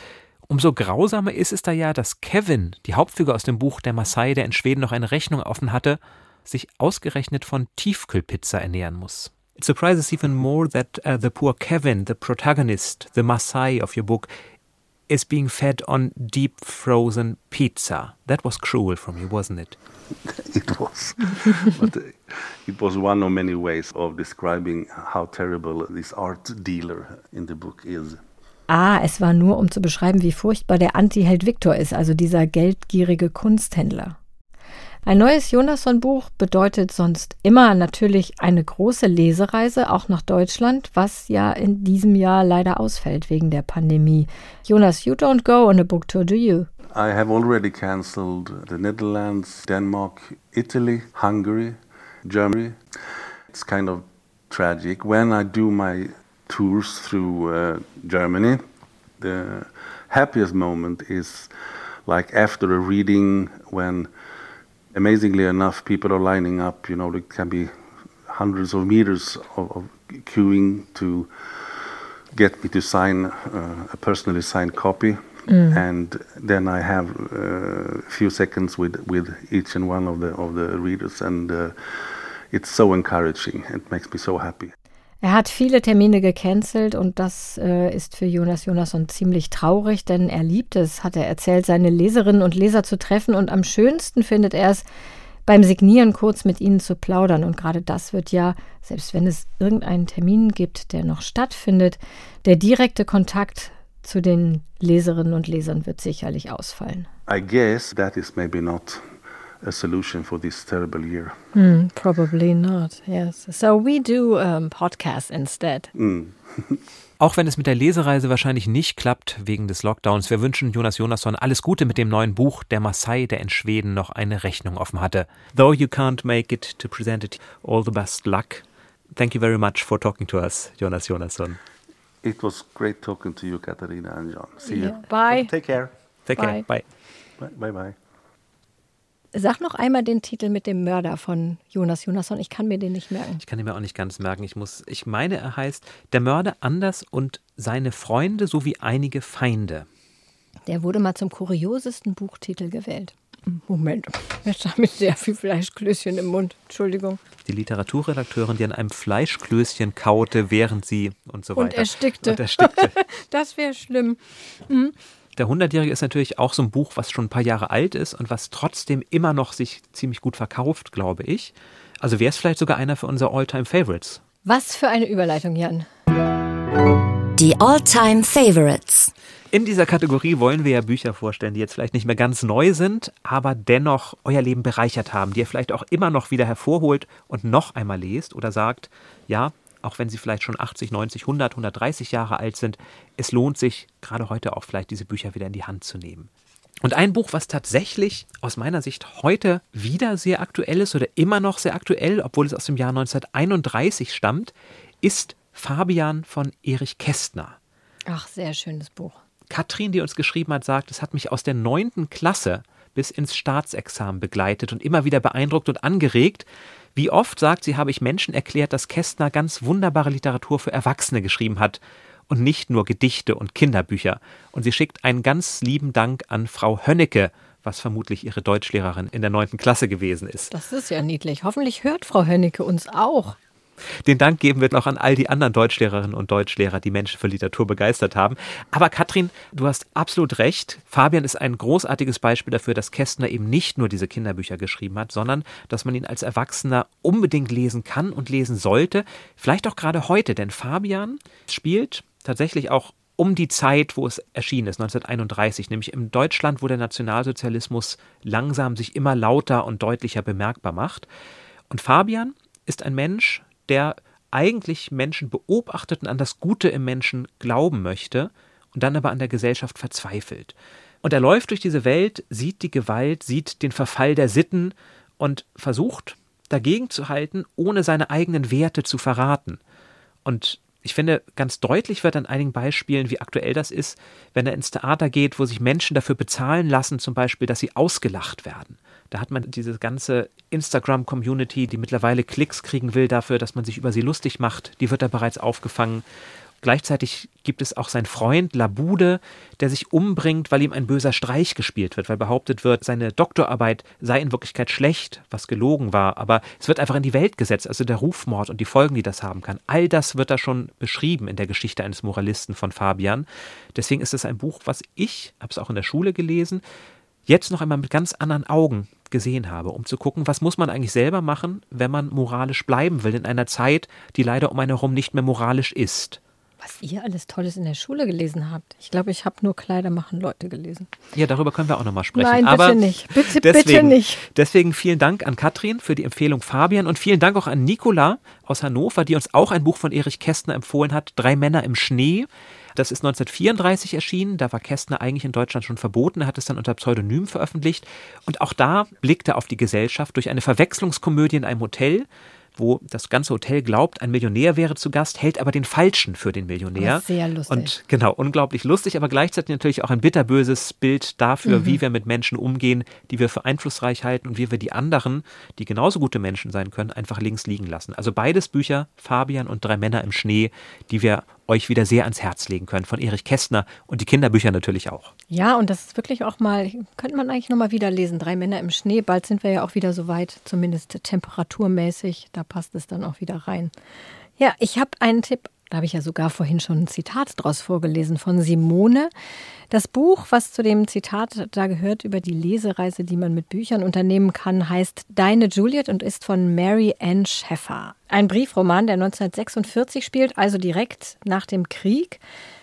Umso grausamer ist es da ja, dass Kevin, die Hauptfigur aus dem Buch Der Maasai, der in Schweden noch eine Rechnung offen hatte, sich ausgerechnet von Tiefkühlpizza ernähren muss. It surprises even more that uh, the poor Kevin, the protagonist, the Maasai of your book, is being fed on deep frozen pizza. That was cruel from you, wasn't it? it was. but uh, it was one of many ways of describing how terrible this art dealer in the book is. Ah, es war nur, um zu beschreiben, wie furchtbar der Antiheld Victor ist, also dieser geldgierige Kunsthändler. Ein neues Jonasson-Buch bedeutet sonst immer natürlich eine große Lesereise, auch nach Deutschland, was ja in diesem Jahr leider ausfällt wegen der Pandemie. Jonas, you don't go on a book tour, do you? I have already cancelled the Netherlands, Denmark, Italy, Hungary, Germany. It's kind of tragic. When I do my tours through uh, Germany, the happiest moment is like after a reading when amazingly enough, people are lining up. You know, there can be hundreds of meters of, of queuing to get me to sign uh, a personally signed copy. Mm. And then I have uh, a few seconds with, with each and one of the of the readers, and uh, it's so encouraging. It makes me so happy. Er hat viele Termine gecancelt und das äh, ist für Jonas Jonasson ziemlich traurig, denn er liebt es, hat er erzählt, seine Leserinnen und Leser zu treffen und am schönsten findet er es, beim Signieren kurz mit ihnen zu plaudern. Und gerade das wird ja, selbst wenn es irgendeinen Termin gibt, der noch stattfindet, der direkte Kontakt zu den Leserinnen und Lesern wird sicherlich ausfallen. I guess that is maybe not a solution for this terrible year. Mm, probably not, yes. So we do um, podcasts instead. Mm. Auch wenn es mit der Lesereise wahrscheinlich nicht klappt wegen des Lockdowns, wir wünschen Jonas Jonasson alles Gute mit dem neuen Buch Der Maasai, der in Schweden noch eine Rechnung offen hatte. Though you can't make it to present it, all the best luck. Thank you very much for talking to us, Jonas Jonasson. It was great talking to you, Katarina and John. See yeah. you. Bye. Take care. Take bye. care. Bye. Bye. Bye. bye. Sag noch einmal den Titel mit dem Mörder von Jonas Jonasson. Ich kann mir den nicht merken. Ich kann ihn mir auch nicht ganz merken. Ich muss, ich meine, er heißt Der Mörder Anders und seine Freunde sowie einige Feinde. Der wurde mal zum kuriosesten Buchtitel gewählt. Moment, jetzt habe ich sehr viel Fleischklößchen im Mund. Entschuldigung. Die Literaturredakteurin, die an einem Fleischklößchen kaute, während sie und so weiter. Und erstickte. Und erstickte. das wäre schlimm. Mhm. Der Hundertjährige ist natürlich auch so ein Buch, was schon ein paar Jahre alt ist und was trotzdem immer noch sich ziemlich gut verkauft, glaube ich. Also wäre es vielleicht sogar einer für unsere Alltime favorites Was für eine Überleitung, Jan. Die Alltime favorites In dieser Kategorie wollen wir ja Bücher vorstellen, die jetzt vielleicht nicht mehr ganz neu sind, aber dennoch euer Leben bereichert haben, die ihr vielleicht auch immer noch wieder hervorholt und noch einmal lest oder sagt, ja, auch wenn sie vielleicht schon 80, 90, 100, 130 Jahre alt sind, es lohnt sich gerade heute auch vielleicht diese Bücher wieder in die Hand zu nehmen. Und ein Buch, was tatsächlich aus meiner Sicht heute wieder sehr aktuell ist oder immer noch sehr aktuell, obwohl es aus dem Jahr 1931 stammt, ist Fabian von Erich Kästner. Ach, sehr schönes Buch. Katrin, die uns geschrieben hat, sagt, es hat mich aus der neunten Klasse bis ins Staatsexamen begleitet und immer wieder beeindruckt und angeregt. Wie oft, sagt sie, habe ich Menschen erklärt, dass Kästner ganz wunderbare Literatur für Erwachsene geschrieben hat und nicht nur Gedichte und Kinderbücher. Und sie schickt einen ganz lieben Dank an Frau Hönnecke, was vermutlich ihre Deutschlehrerin in der neunten Klasse gewesen ist. Das ist ja niedlich. Hoffentlich hört Frau Hönnecke uns auch. Den Dank geben wir noch an all die anderen Deutschlehrerinnen und Deutschlehrer, die Menschen für Literatur begeistert haben. Aber Katrin, du hast absolut recht. Fabian ist ein großartiges Beispiel dafür, dass Kästner eben nicht nur diese Kinderbücher geschrieben hat, sondern dass man ihn als Erwachsener unbedingt lesen kann und lesen sollte. Vielleicht auch gerade heute, denn Fabian spielt tatsächlich auch um die Zeit, wo es erschienen ist, 1931, nämlich in Deutschland, wo der Nationalsozialismus langsam sich immer lauter und deutlicher bemerkbar macht. Und Fabian ist ein Mensch, der eigentlich Menschen beobachtet und an das Gute im Menschen glauben möchte und dann aber an der Gesellschaft verzweifelt. Und er läuft durch diese Welt, sieht die Gewalt, sieht den Verfall der Sitten und versucht dagegen zu halten, ohne seine eigenen Werte zu verraten. Und ich finde, ganz deutlich wird an einigen Beispielen, wie aktuell das ist, wenn er ins Theater geht, wo sich Menschen dafür bezahlen lassen, zum Beispiel, dass sie ausgelacht werden. Da hat man diese ganze Instagram-Community, die mittlerweile Klicks kriegen will dafür, dass man sich über sie lustig macht, die wird da bereits aufgefangen. Gleichzeitig gibt es auch seinen Freund Labude, der sich umbringt, weil ihm ein böser Streich gespielt wird, weil behauptet wird, seine Doktorarbeit sei in Wirklichkeit schlecht, was gelogen war, aber es wird einfach in die Welt gesetzt, also der Rufmord und die Folgen, die das haben kann. All das wird da schon beschrieben in der Geschichte eines Moralisten von Fabian. Deswegen ist es ein Buch, was ich, habe es auch in der Schule gelesen, jetzt noch einmal mit ganz anderen Augen gesehen habe, um zu gucken, was muss man eigentlich selber machen, wenn man moralisch bleiben will in einer Zeit, die leider um einen herum nicht mehr moralisch ist. Was ihr alles Tolles in der Schule gelesen habt. Ich glaube, ich habe nur Kleider machen Leute gelesen. Ja, darüber können wir auch nochmal sprechen. Nein, bitte Aber nicht. Bitte, deswegen, bitte nicht. Deswegen vielen Dank an Katrin für die Empfehlung Fabian und vielen Dank auch an Nicola aus Hannover, die uns auch ein Buch von Erich Kästner empfohlen hat, Drei Männer im Schnee. Das ist 1934 erschienen, da war Kästner eigentlich in Deutschland schon verboten, er hat es dann unter Pseudonym veröffentlicht und auch da blickt er auf die Gesellschaft durch eine Verwechslungskomödie in einem Hotel wo das ganze Hotel glaubt, ein Millionär wäre zu Gast, hält aber den Falschen für den Millionär. Sehr lustig. Und genau, unglaublich lustig, aber gleichzeitig natürlich auch ein bitterböses Bild dafür, mhm. wie wir mit Menschen umgehen, die wir für einflussreich halten und wie wir die anderen, die genauso gute Menschen sein können, einfach links liegen lassen. Also beides Bücher, Fabian und Drei Männer im Schnee, die wir euch wieder sehr ans Herz legen können, von Erich Kästner und die Kinderbücher natürlich auch. Ja, und das ist wirklich auch mal, könnte man eigentlich nochmal wieder lesen, Drei Männer im Schnee. Bald sind wir ja auch wieder so weit, zumindest temperaturmäßig, da passt es dann auch wieder rein. Ja, ich habe einen Tipp, da habe ich ja sogar vorhin schon ein Zitat draus vorgelesen von Simone. Das Buch, was zu dem Zitat da gehört über die Lesereise, die man mit Büchern unternehmen kann, heißt Deine Juliet und ist von Mary Ann Sheffer. Ein Briefroman, der 1946 spielt, also direkt nach dem Krieg,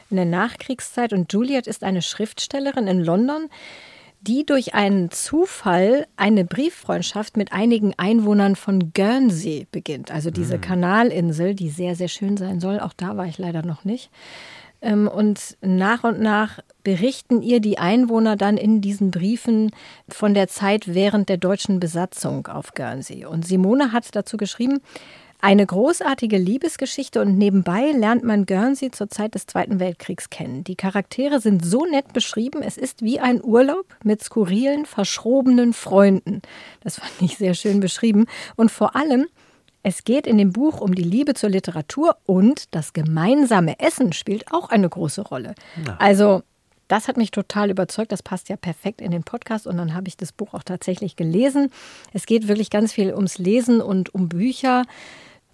in der Nachkriegszeit. Und Juliet ist eine Schriftstellerin in London, die durch einen Zufall eine Brieffreundschaft mit einigen Einwohnern von Guernsey beginnt. Also diese mhm. Kanalinsel, die sehr, sehr schön sein soll. Auch da war ich leider noch nicht. Ähm, und nach und nach berichten ihr die Einwohner dann in diesen Briefen von der Zeit während der deutschen Besatzung auf Guernsey. Und Simone hat dazu geschrieben, eine großartige Liebesgeschichte und nebenbei lernt man Guernsey zur Zeit des Zweiten Weltkriegs kennen. Die Charaktere sind so nett beschrieben, es ist wie ein Urlaub mit skurrilen, verschrobenen Freunden. Das fand ich sehr schön beschrieben. Und vor allem, es geht in dem Buch um die Liebe zur Literatur und das gemeinsame Essen spielt auch eine große Rolle. Ja. Also das hat mich total überzeugt. Das passt ja perfekt in den Podcast. Und dann habe ich das Buch auch tatsächlich gelesen. Es geht wirklich ganz viel ums Lesen und um Bücher.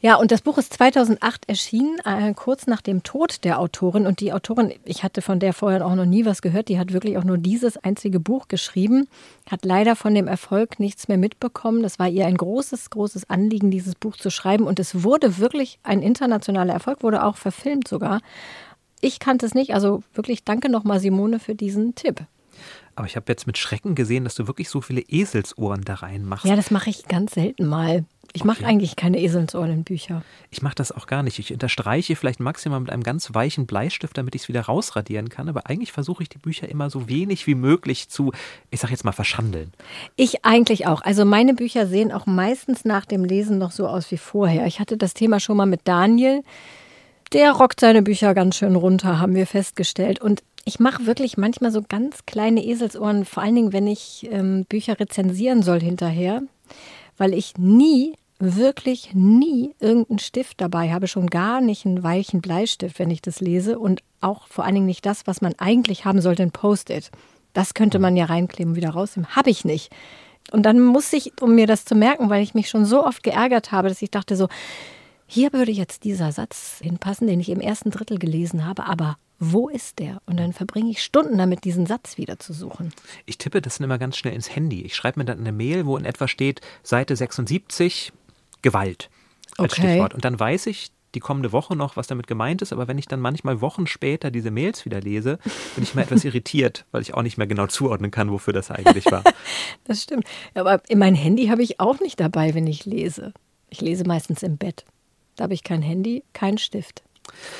Ja, und das Buch ist 2008 erschienen, äh, kurz nach dem Tod der Autorin. Und die Autorin, ich hatte von der vorher auch noch nie was gehört, die hat wirklich auch nur dieses einzige Buch geschrieben, hat leider von dem Erfolg nichts mehr mitbekommen. Das war ihr ein großes, großes Anliegen, dieses Buch zu schreiben. Und es wurde wirklich ein internationaler Erfolg, wurde auch verfilmt sogar. Ich kannte es nicht, also wirklich danke nochmal Simone für diesen Tipp. Aber ich habe jetzt mit Schrecken gesehen, dass du wirklich so viele Eselsohren da reinmachst. Ja, das mache ich ganz selten mal. Ich mache eigentlich keine Eselsohren in Bücher. Ich mache das auch gar nicht. Ich unterstreiche vielleicht maximal mit einem ganz weichen Bleistift, damit ich es wieder rausradieren kann. Aber eigentlich versuche ich die Bücher immer so wenig wie möglich zu, ich sage jetzt mal, verschandeln. Ich eigentlich auch. Also meine Bücher sehen auch meistens nach dem Lesen noch so aus wie vorher. Ich hatte das Thema schon mal mit Daniel der rockt seine Bücher ganz schön runter, haben wir festgestellt. Und ich mache wirklich manchmal so ganz kleine Eselsohren, vor allen Dingen, wenn ich ähm, Bücher rezensieren soll hinterher, weil ich nie, wirklich nie irgendeinen Stift dabei habe, schon gar nicht einen weichen Bleistift, wenn ich das lese und auch vor allen Dingen nicht das, was man eigentlich haben sollte, ein Post-it. Das könnte man ja reinkleben, wieder rausnehmen. Habe ich nicht. Und dann muss ich, um mir das zu merken, weil ich mich schon so oft geärgert habe, dass ich dachte so, hier würde jetzt dieser Satz hinpassen, den ich im ersten Drittel gelesen habe, aber wo ist der? Und dann verbringe ich Stunden damit, diesen Satz wieder zu suchen. Ich tippe das immer ganz schnell ins Handy. Ich schreibe mir dann eine Mail, wo in etwa steht, Seite 76, Gewalt als Okay. Stichwort. Und dann weiß ich die kommende Woche noch, was damit gemeint ist. Aber wenn ich dann manchmal Wochen später diese Mails wieder lese, bin ich mal etwas irritiert, weil ich auch nicht mehr genau zuordnen kann, wofür das eigentlich war. Das stimmt. Aber in mein Handy habe ich auch nicht dabei, wenn ich lese. Ich lese meistens im Bett. Da habe ich kein Handy, kein Stift.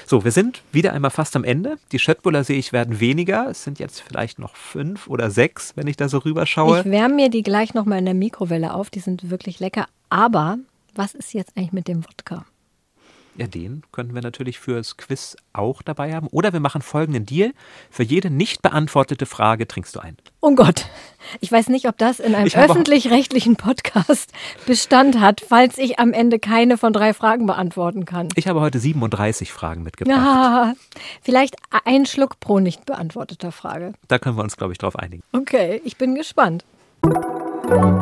So, wir sind wieder einmal fast am Ende. Die Schöttbuller sehe ich werden weniger. Es sind jetzt vielleicht noch fünf oder sechs, wenn ich da so rüberschaue. Ich wärme mir die gleich nochmal in der Mikrowelle auf. Die sind wirklich lecker. Aber was ist jetzt eigentlich mit dem Wodka? Ja, den könnten wir natürlich fürs Quiz auch dabei haben. Oder wir machen folgenden Deal. Für jede nicht beantwortete Frage trinkst du ein. Oh Gott, ich weiß nicht, ob das in einem öffentlich-rechtlichen Podcast Bestand hat, falls ich am Ende keine von drei Fragen beantworten kann. Ich habe heute 37 Fragen mitgebracht. Ja, vielleicht ein Schluck pro nicht beantworteter Frage. Da können wir uns, glaube ich, drauf einigen. Okay, ich bin gespannt.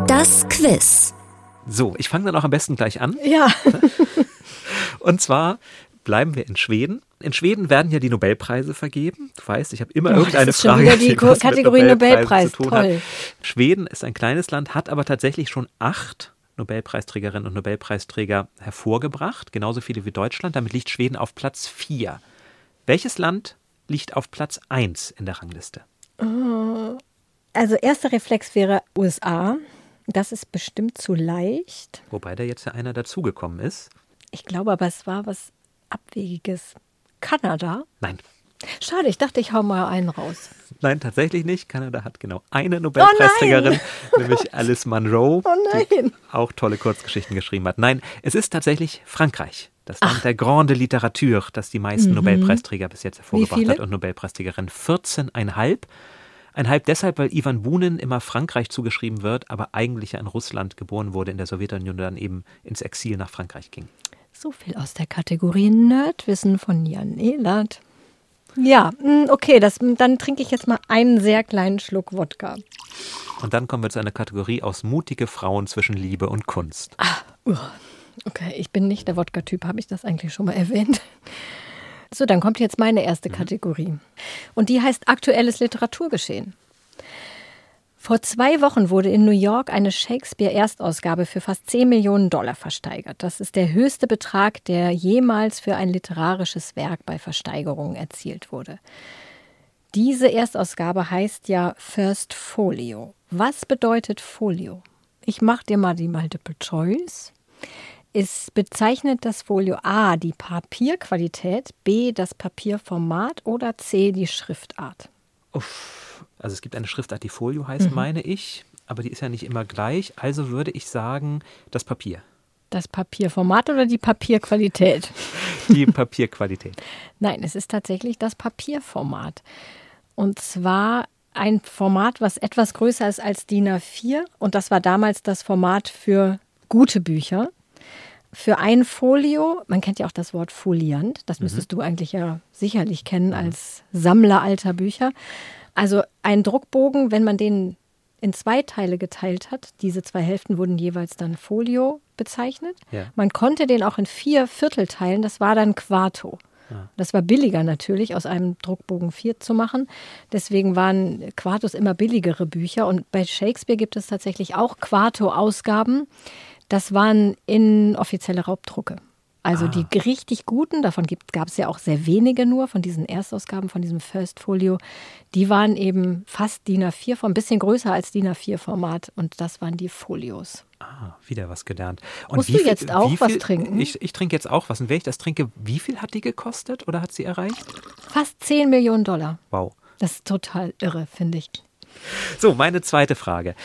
Das Quiz. So, ich fange dann auch am besten gleich an. Ja, Und zwar bleiben wir in Schweden. In Schweden werden ja die Nobelpreise vergeben. Du weißt, ich habe immer Oh, irgendeine das ist schon Frage, wieder die die Kategorie Nobelpreis. Toll. Schweden ist ein kleines Land, hat aber tatsächlich schon acht Nobelpreisträgerinnen und Nobelpreisträger hervorgebracht, genauso viele wie Deutschland. Damit liegt Schweden auf Platz vier. Welches Land liegt auf Platz eins in der Rangliste? also erster Reflex wäre USA. Das ist bestimmt zu leicht. Wobei da jetzt ja einer dazugekommen ist. Ich glaube aber, es war was Abwegiges. Kanada? Nein, Schade, ich dachte, ich hau mal einen raus. Nein, tatsächlich nicht. Kanada hat genau eine Nobelpreisträgerin, nämlich Alice Munro, Oh die auch tolle Kurzgeschichten geschrieben hat. Nein, es ist tatsächlich Frankreich, das Land der Grande Literature, das die meisten Nobelpreisträger bis jetzt hervorgebracht Mhm. hat und Nobelpreisträgerin 14,5. Einhalb deshalb, weil Ivan Bunin immer Frankreich zugeschrieben wird, aber eigentlich ja in Russland geboren wurde, in der Sowjetunion dann eben ins Exil nach Frankreich ging. So viel aus der Kategorie Nerdwissen von Jan Ehlert. Ja, mm, okay, das, dann trinke ich jetzt mal einen sehr kleinen Schluck Wodka. Und dann kommen wir zu einer Kategorie aus mutige Frauen zwischen Liebe und Kunst. Okay, ich bin nicht der Wodka-Typ, habe ich das eigentlich schon mal erwähnt? So, dann kommt jetzt meine erste Kategorie. Und die heißt aktuelles Literaturgeschehen. Vor zwei Wochen wurde in New York eine Shakespeare-Erstausgabe für fast 10 Millionen Dollar versteigert. Das ist der höchste Betrag, der jemals für ein literarisches Werk bei Versteigerungen erzielt wurde. Diese Erstausgabe heißt ja First Folio. Was bedeutet Folio? Ich mache dir mal die Multiple Choice. Es bezeichnet das Folio A die Papierqualität, B das Papierformat oder C die Schriftart. Uff. Also es gibt eine Schriftart, die Folio heißt, meine ich, aber die ist ja nicht immer gleich. Also würde ich sagen, das Papier. Das Papierformat oder die Papierqualität? Die Papierqualität. Nein, es ist tatsächlich das Papierformat. Und zwar ein Format, was etwas größer ist als DIN A4. Und das war damals das Format für gute Bücher. Für ein Folio, man kennt ja auch das Wort Foliant, das müsstest du eigentlich ja sicherlich kennen als Sammler alter Bücher. Also ein Druckbogen, wenn man den in zwei Teile geteilt hat, diese zwei Hälften wurden jeweils dann Folio bezeichnet. Ja. Man konnte den auch in vier Viertel teilen, das war dann Quarto. Das war billiger natürlich, aus einem Druckbogen vier zu machen. Deswegen waren Quartos immer billigere Bücher. Und bei Shakespeare gibt es tatsächlich auch Quarto-Ausgaben. Das waren inoffizielle Raubdrucke. Also die richtig guten, davon gab es ja auch sehr wenige nur, von diesen Erstausgaben, von diesem First Folio, die waren eben fast DIN A4, ein bisschen größer als DIN A4-Format. Und das waren die Folios. Ah, wieder was gelernt. Und Musst wie du viel- jetzt auch wie was viel- trinken? Ich, ich trinke jetzt auch was. Und wenn ich das trinke, wie viel hat die gekostet oder hat sie erreicht? Fast 10 Millionen Dollar. Wow. Das ist total irre, finde ich. So, meine zweite Frage.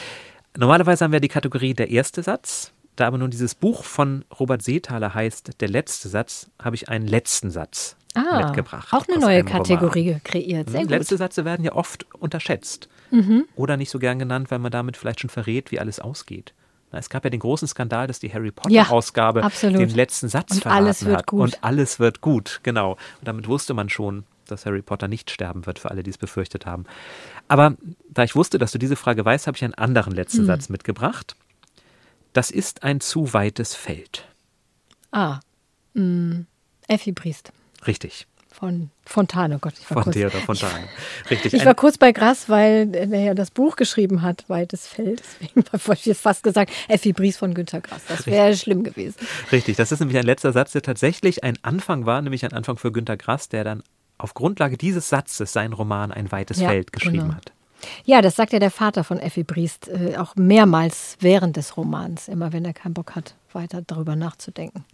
Normalerweise haben wir die Kategorie der erste Satz. Da aber nun dieses Buch von Robert Seethaler heißt Der letzte Satz, habe ich einen letzten Satz Ah, mitgebracht. auch eine neue einem Roman. Kategorie kreiert. Sehr Hm, gut. Letzte Sätze werden ja oft unterschätzt. Mhm. Oder nicht so gern genannt, weil man damit vielleicht schon verrät, wie alles ausgeht. Es gab ja den großen Skandal, dass die Harry Ja, Potter-Ausgabe absolut. den letzten Satz Und verraten alles wird hat. gut. Und alles wird gut, genau. Und damit wusste man schon, dass Harry Potter nicht sterben wird, für alle, die es befürchtet haben. Aber da ich wusste, dass du diese Frage weißt, habe ich einen anderen letzten Hm. Satz mitgebracht. Das ist ein zu weites Feld. Ah, mh, Effi Briest Richtig. von Fontane. Oh Gott, ich war Von kurz. Theodor Fontane. Richtig. Ich war kurz bei Grass, weil er ja das Buch geschrieben hat, Weites Feld. Deswegen habe ich jetzt fast gesagt, Effi Briest von Günter Grass. Das wäre schlimm gewesen. Richtig, das ist nämlich ein letzter Satz, der tatsächlich ein Anfang war, nämlich ein Anfang für Günter Grass, der dann auf Grundlage dieses Satzes seinen Roman Ein weites Ja, Feld geschrieben genau. hat. Ja, das sagt ja der Vater von Effi Briest äh, auch mehrmals während des Romans, immer wenn er keinen Bock hat, weiter darüber nachzudenken.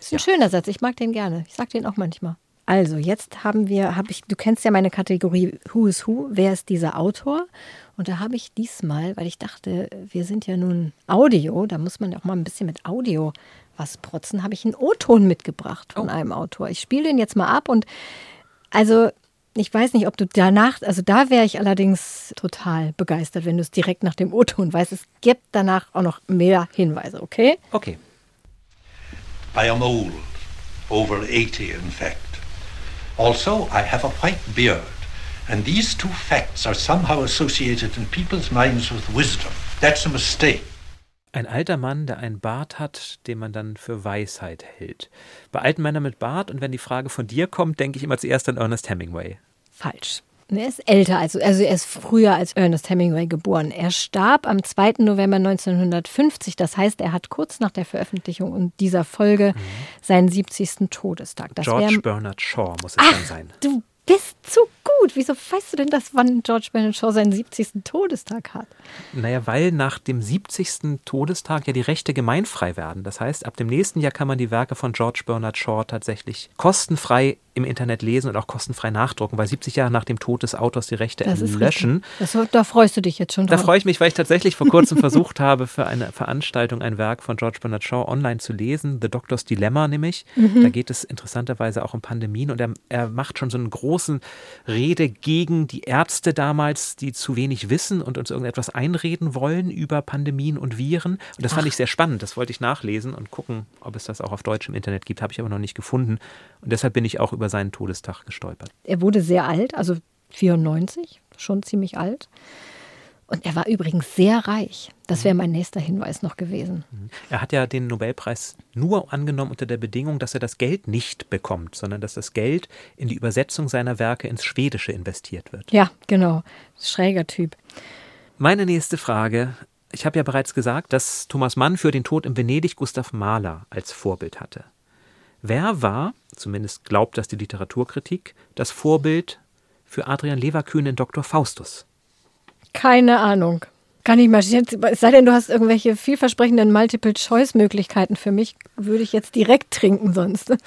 Ist ein schöner Satz, ich mag den gerne. Ich sag den auch manchmal. Also, jetzt haben wir, habe ich, du kennst ja meine Kategorie Who is Who, wer ist dieser Autor? Und da habe ich diesmal, weil ich dachte, wir sind ja nun Audio, da muss man ja auch mal ein bisschen mit Audio was protzen, habe ich einen O-Ton mitgebracht von einem Autor. Ich spiele den jetzt mal ab und also ich weiß nicht, ob du danach, also da wäre ich allerdings total begeistert, wenn du es direkt nach dem O-Ton weißt. Es gibt danach auch noch mehr Hinweise, okay? Okay. I am old, over 80 in fact. Also, I have a white beard, and these two facts are somehow associated in people's minds with wisdom. That's a mistake. Ein alter Mann, der einen Bart hat, den man dann für Weisheit hält. Bei alten Männern mit Bart und wenn die Frage von dir kommt, denke ich immer zuerst an Ernest Hemingway. Falsch. Er ist älter, also, also er ist früher als Ernest Hemingway geboren. Er starb am 2. November 1950. Das heißt, er hat kurz nach der Veröffentlichung dieser Folge seinen 70. Todestag. Das George wär- Bernard Shaw muss es dann sein. Du bist zu gut. Wieso weißt du denn, dass wann George Bernard Shaw seinen 70. Todestag hat? Naja, weil nach dem 70. Todestag ja die Rechte gemeinfrei werden. Das heißt, ab dem nächsten Jahr kann man die Werke von George Bernard Shaw tatsächlich kostenfrei im Internet lesen und auch kostenfrei nachdrucken, weil 70 Jahre nach dem Tod des Autors die Rechte Das löschen. Das, da freust du dich jetzt schon Da drauf. freue ich mich, weil ich tatsächlich vor kurzem versucht habe, für eine Veranstaltung ein Werk von George Bernard Shaw online zu lesen, The Doctor's Dilemma nämlich. Mhm. Da geht es interessanterweise auch um Pandemien und er, er macht schon so einen großen Rede gegen die Ärzte damals, die zu wenig wissen und uns irgendetwas einreden wollen über Pandemien und Viren. Und das fand ich sehr spannend. Das wollte ich nachlesen und gucken, ob es das auch auf Deutsch im Internet gibt. Habe ich aber noch nicht gefunden. Und deshalb bin ich auch über seinen Todestag gestolpert. Er wurde sehr alt, also 94, schon ziemlich alt. Und er war übrigens sehr reich. Das wäre mein nächster Hinweis noch gewesen. Er hat ja den Nobelpreis nur angenommen unter der Bedingung, dass er das Geld nicht bekommt, sondern dass das Geld in die Übersetzung seiner Werke ins Schwedische investiert wird. Ja, genau. Schräger Typ. Meine nächste Frage. Ich habe ja bereits gesagt, dass Thomas Mann für den Tod in Venedig Gustav Mahler als Vorbild hatte. Wer war, zumindest glaubt das die Literaturkritik, das Vorbild für Adrian Leverkühn in Dr. Faustus? Keine Ahnung. Kann ich mal jetzt, es sei denn, du hast irgendwelche vielversprechenden Multiple-Choice-Möglichkeiten für mich, würde ich jetzt direkt trinken sonst.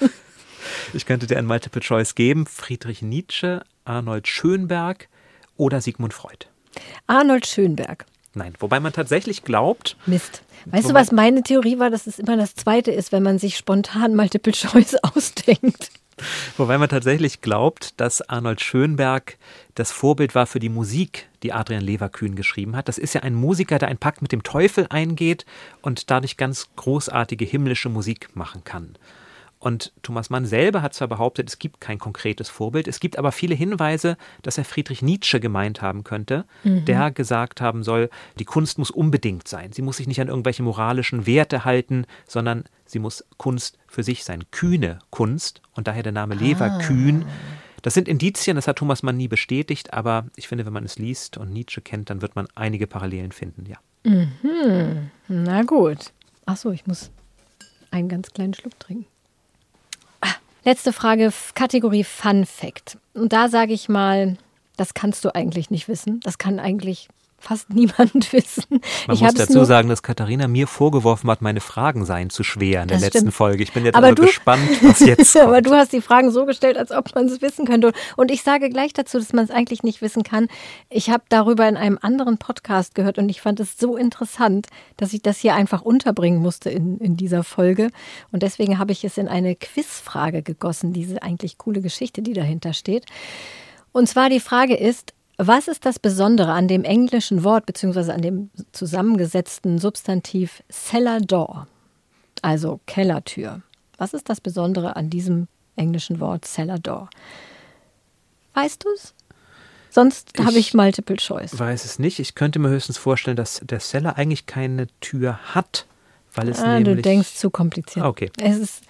Ich könnte dir ein Multiple Choice geben: Friedrich Nietzsche, Arnold Schönberg oder Sigmund Freud. Arnold Schönberg. Nein, wobei man tatsächlich glaubt, Mist. Weißt du, was meine Theorie war, dass es immer das Zweite ist, wenn man sich spontan Multiple Choice ausdenkt? wobei man tatsächlich glaubt, dass Arnold Schönberg das Vorbild war für die Musik, die Adrian Leverkühn geschrieben hat. Das ist ja ein Musiker, der einen Pakt mit dem Teufel eingeht und dadurch ganz großartige himmlische Musik machen kann. Und Thomas Mann selber hat zwar behauptet, es gibt kein konkretes Vorbild, es gibt aber viele Hinweise, dass er Friedrich Nietzsche gemeint haben könnte, der gesagt haben soll, die Kunst muss unbedingt sein. Sie muss sich nicht an irgendwelche moralischen Werte halten, sondern sie muss Kunst für sich sein. Kühne Kunst und daher der Name Leverkühn. Das sind Indizien, das hat Thomas Mann nie bestätigt, aber ich finde, wenn man es liest und Nietzsche kennt, dann wird man einige Parallelen finden, ja. Na gut. Ach so, ich muss einen ganz kleinen Schluck trinken. Letzte Frage, Kategorie Fun Fact. Und da sage ich mal, das kannst du eigentlich nicht wissen. Das kann eigentlich fast niemand wissen. Man ich muss dazu sagen, dass Katharina mir vorgeworfen hat, meine Fragen seien zu schwer in der letzten stimmt. Folge. Ich bin jetzt aber aber du, gespannt, was jetzt kommt. aber du hast die Fragen so gestellt, als ob man es wissen könnte. Und ich sage gleich dazu, dass man es eigentlich nicht wissen kann. Ich habe darüber in einem anderen Podcast gehört und ich fand es so interessant, dass ich das hier einfach unterbringen musste in, in dieser Folge. Und deswegen habe ich es in eine Quizfrage gegossen, diese eigentlich coole Geschichte, die dahinter steht. Und zwar die Frage ist, was ist das Besondere an dem englischen Wort bzw. an dem zusammengesetzten Substantiv cellar door, also Kellertür? Was ist das Besondere an diesem englischen Wort cellar door? Weißt du es? Sonst habe ich Multiple Choice. weiß es nicht. Ich könnte mir höchstens vorstellen, dass der Seller eigentlich keine Tür hat, weil es Ah, nämlich... du denkst zu kompliziert. Okay. Es ist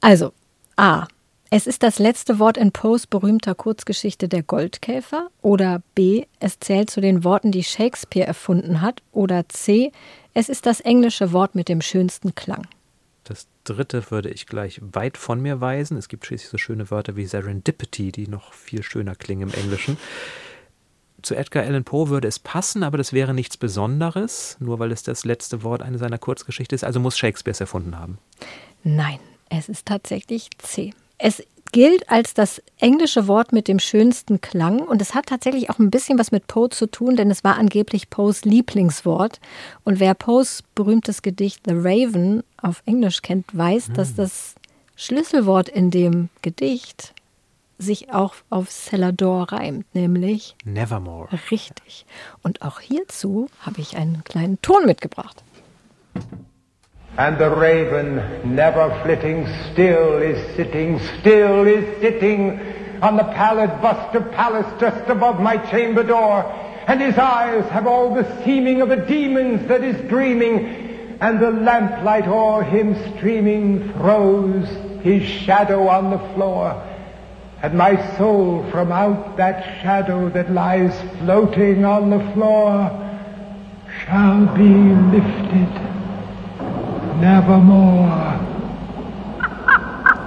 also A. Es ist das letzte Wort in Poes berühmter Kurzgeschichte Der Goldkäfer. Oder B. Es zählt zu den Worten, die Shakespeare erfunden hat. Oder C. Es ist das englische Wort mit dem schönsten Klang. Das dritte würde ich gleich weit von mir weisen. Es gibt schließlich so schöne Wörter wie Serendipity, die noch viel schöner klingen im Englischen. Zu Edgar Allan Poe würde es passen, aber das wäre nichts Besonderes, nur weil es das letzte Wort einer seiner Kurzgeschichte ist. Also muss Shakespeare es erfunden haben. Nein, es ist tatsächlich C. Es gilt als das englische Wort mit dem schönsten Klang und es hat tatsächlich auch ein bisschen was mit Poe zu tun, denn es war angeblich Poes Lieblingswort. Und wer Poes berühmtes Gedicht The Raven auf Englisch kennt, weiß, dass das Schlüsselwort in dem Gedicht sich auch auf Celador reimt, nämlich Nevermore. richtig. Und auch hierzu habe ich einen kleinen Ton mitgebracht. And the raven, never flitting, still is sitting, still is sitting on the pallid bust of Pallas just above my chamber door. And his eyes have all the seeming of a demon's that is dreaming. And the lamplight o'er him streaming throws his shadow on the floor. And my soul from out that shadow that lies floating on the floor shall be lifted nevermore.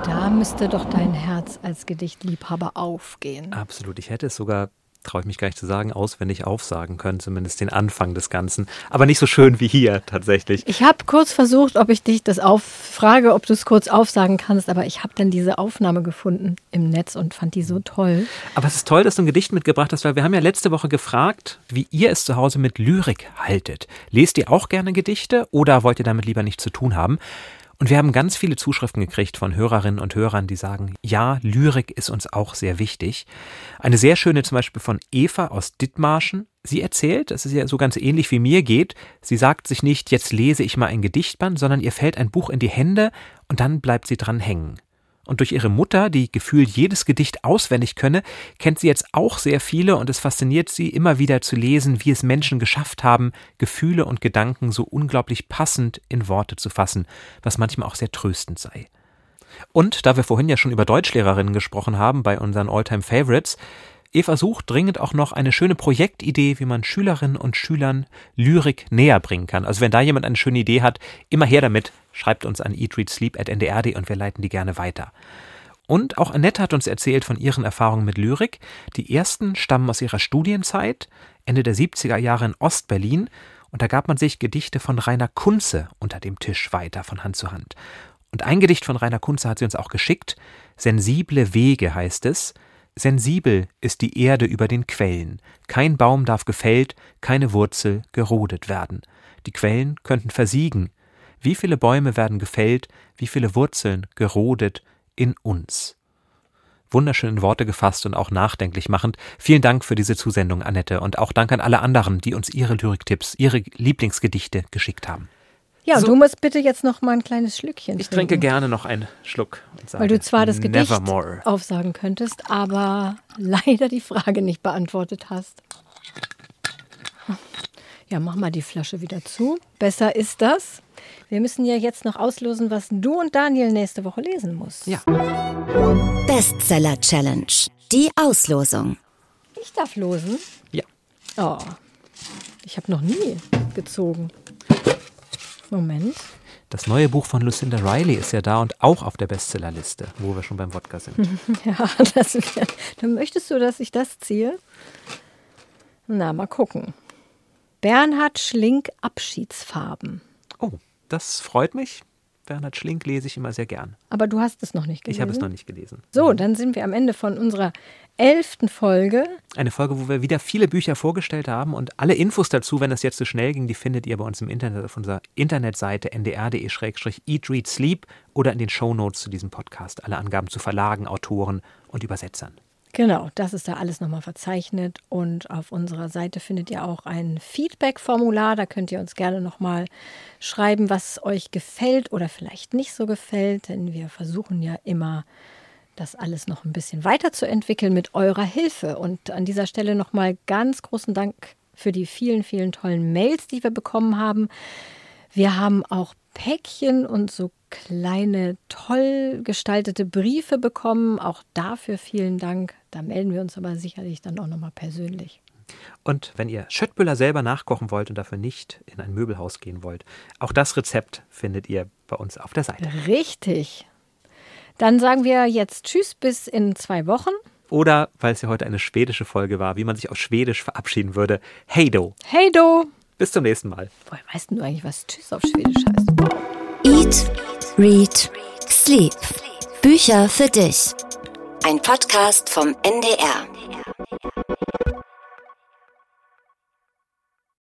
Da müsste doch dein Herz als Gedichtliebhaber aufgehen. Absolut. Ich hätte es sogar, traue ich mich gar nicht zu sagen, auswendig aufsagen können, zumindest den Anfang des Ganzen. Aber nicht so schön wie hier tatsächlich. Ich habe kurz versucht, ob ich dich das auffrage, ob du es kurz aufsagen kannst, aber ich habe dann diese Aufnahme gefunden im Netz und fand die so toll. Aber es ist toll, dass du ein Gedicht mitgebracht hast, weil wir haben ja letzte Woche gefragt, wie ihr es zu Hause mit Lyrik haltet. Lest ihr auch gerne Gedichte oder wollt ihr damit lieber nichts zu tun haben? Und wir haben ganz viele Zuschriften gekriegt von Hörerinnen und Hörern, die sagen, ja, Lyrik ist uns auch sehr wichtig. Eine sehr schöne zum Beispiel von Eva aus Dithmarschen. Sie erzählt, dass es ja so ganz ähnlich wie mir geht. Sie sagt sich nicht, jetzt lese ich mal ein Gedichtband, sondern ihr fällt ein Buch in die Hände und dann bleibt sie dran hängen. Und durch ihre Mutter, die gefühlt jedes Gedicht auswendig könne, kennt sie jetzt auch sehr viele und es fasziniert sie immer wieder zu lesen, wie es Menschen geschafft haben, Gefühle und Gedanken so unglaublich passend in Worte zu fassen, was manchmal auch sehr tröstend sei. Und da wir vorhin ja schon über Deutschlehrerinnen gesprochen haben bei unseren Alltime Favorites, Eva sucht dringend auch noch eine schöne Projektidee, wie man Schülerinnen und Schülern Lyrik näher bringen kann. Also wenn da jemand eine schöne Idee hat, immer her damit, schreibt uns an eatreadsleep.ndrd und wir leiten die gerne weiter. Und auch Annette hat uns erzählt von ihren Erfahrungen mit Lyrik. Die ersten stammen aus ihrer Studienzeit, Ende der 70er Jahre in Ostberlin. Und da gab man sich Gedichte von Rainer Kunze unter dem Tisch weiter von Hand zu Hand. Und ein Gedicht von Rainer Kunze hat sie uns auch geschickt. Sensible Wege heißt es. Sensibel ist die Erde über den Quellen. Kein Baum darf gefällt, keine Wurzel gerodet werden. Die Quellen könnten versiegen. Wie viele Bäume werden gefällt, wie viele Wurzeln gerodet in uns. Wunderschön in Worte gefasst und auch nachdenklich machend. Vielen Dank für diese Zusendung, Annette, und auch Dank an alle anderen, die uns ihre Lyriktipps, ihre Lieblingsgedichte geschickt haben. Ja, So. du musst bitte jetzt noch mal ein kleines Schlückchen Ich trinke trinken. gerne noch einen Schluck. Und sage Weil du zwar das Gedicht Nevermore. aufsagen könntest, aber leider die Frage nicht beantwortet hast. Ja, mach mal die Flasche wieder zu. Besser ist das. Wir müssen ja jetzt noch auslosen, was du und Daniel nächste Woche lesen musst. Ja. Bestseller Challenge. Die Auslosung. Ich darf losen. Ja. Oh, ich habe noch nie gezogen. Moment. Das neue Buch von Lucinda Riley ist ja da und auch auf der Bestsellerliste, wo wir schon beim Wodka sind. Ja, das dann möchtest du, dass ich das ziehe? Na, mal gucken. Bernhard Schlink Abschiedsfarben. Oh, das freut mich. Bernhard Schlink lese ich immer sehr gern. Aber du hast es noch nicht gelesen. Ich habe es noch nicht gelesen. So, dann sind wir am Ende von unserer elften Folge. Eine Folge, wo wir wieder viele Bücher vorgestellt haben und alle Infos dazu, wenn es jetzt so schnell ging, die findet ihr bei uns im Internet auf unserer Internetseite ndr.de-eat, read, sleep oder in den Shownotes zu diesem Podcast. Alle Angaben zu Verlagen, Autoren und Übersetzern. Genau, das ist da alles nochmal verzeichnet und auf unserer Seite findet ihr auch ein Feedback-Formular. Da könnt ihr uns gerne nochmal schreiben, was euch gefällt oder vielleicht nicht so gefällt, denn wir versuchen ja immer, das alles noch ein bisschen weiterzuentwickeln mit eurer Hilfe. Und an dieser Stelle nochmal ganz großen Dank für die vielen, vielen tollen Mails, die wir bekommen haben. Wir haben auch Päckchen und so kleine, toll gestaltete Briefe bekommen. Auch dafür vielen Dank. Da melden wir uns aber sicherlich dann auch nochmal persönlich. Und wenn ihr Schöttbüller selber nachkochen wollt und dafür nicht in ein Möbelhaus gehen wollt, auch das Rezept findet ihr bei uns auf der Seite. Richtig. Dann sagen wir jetzt Tschüss bis in zwei Wochen. Oder, weil es ja heute eine schwedische Folge war, wie man sich aus Schwedisch verabschieden würde, Hey do. Bis zum nächsten Mal. Woher weißt du eigentlich, was Tschüss auf Schwedisch heißt? Eat, Read, Sleep. Bücher für dich. Ein Podcast vom NDR.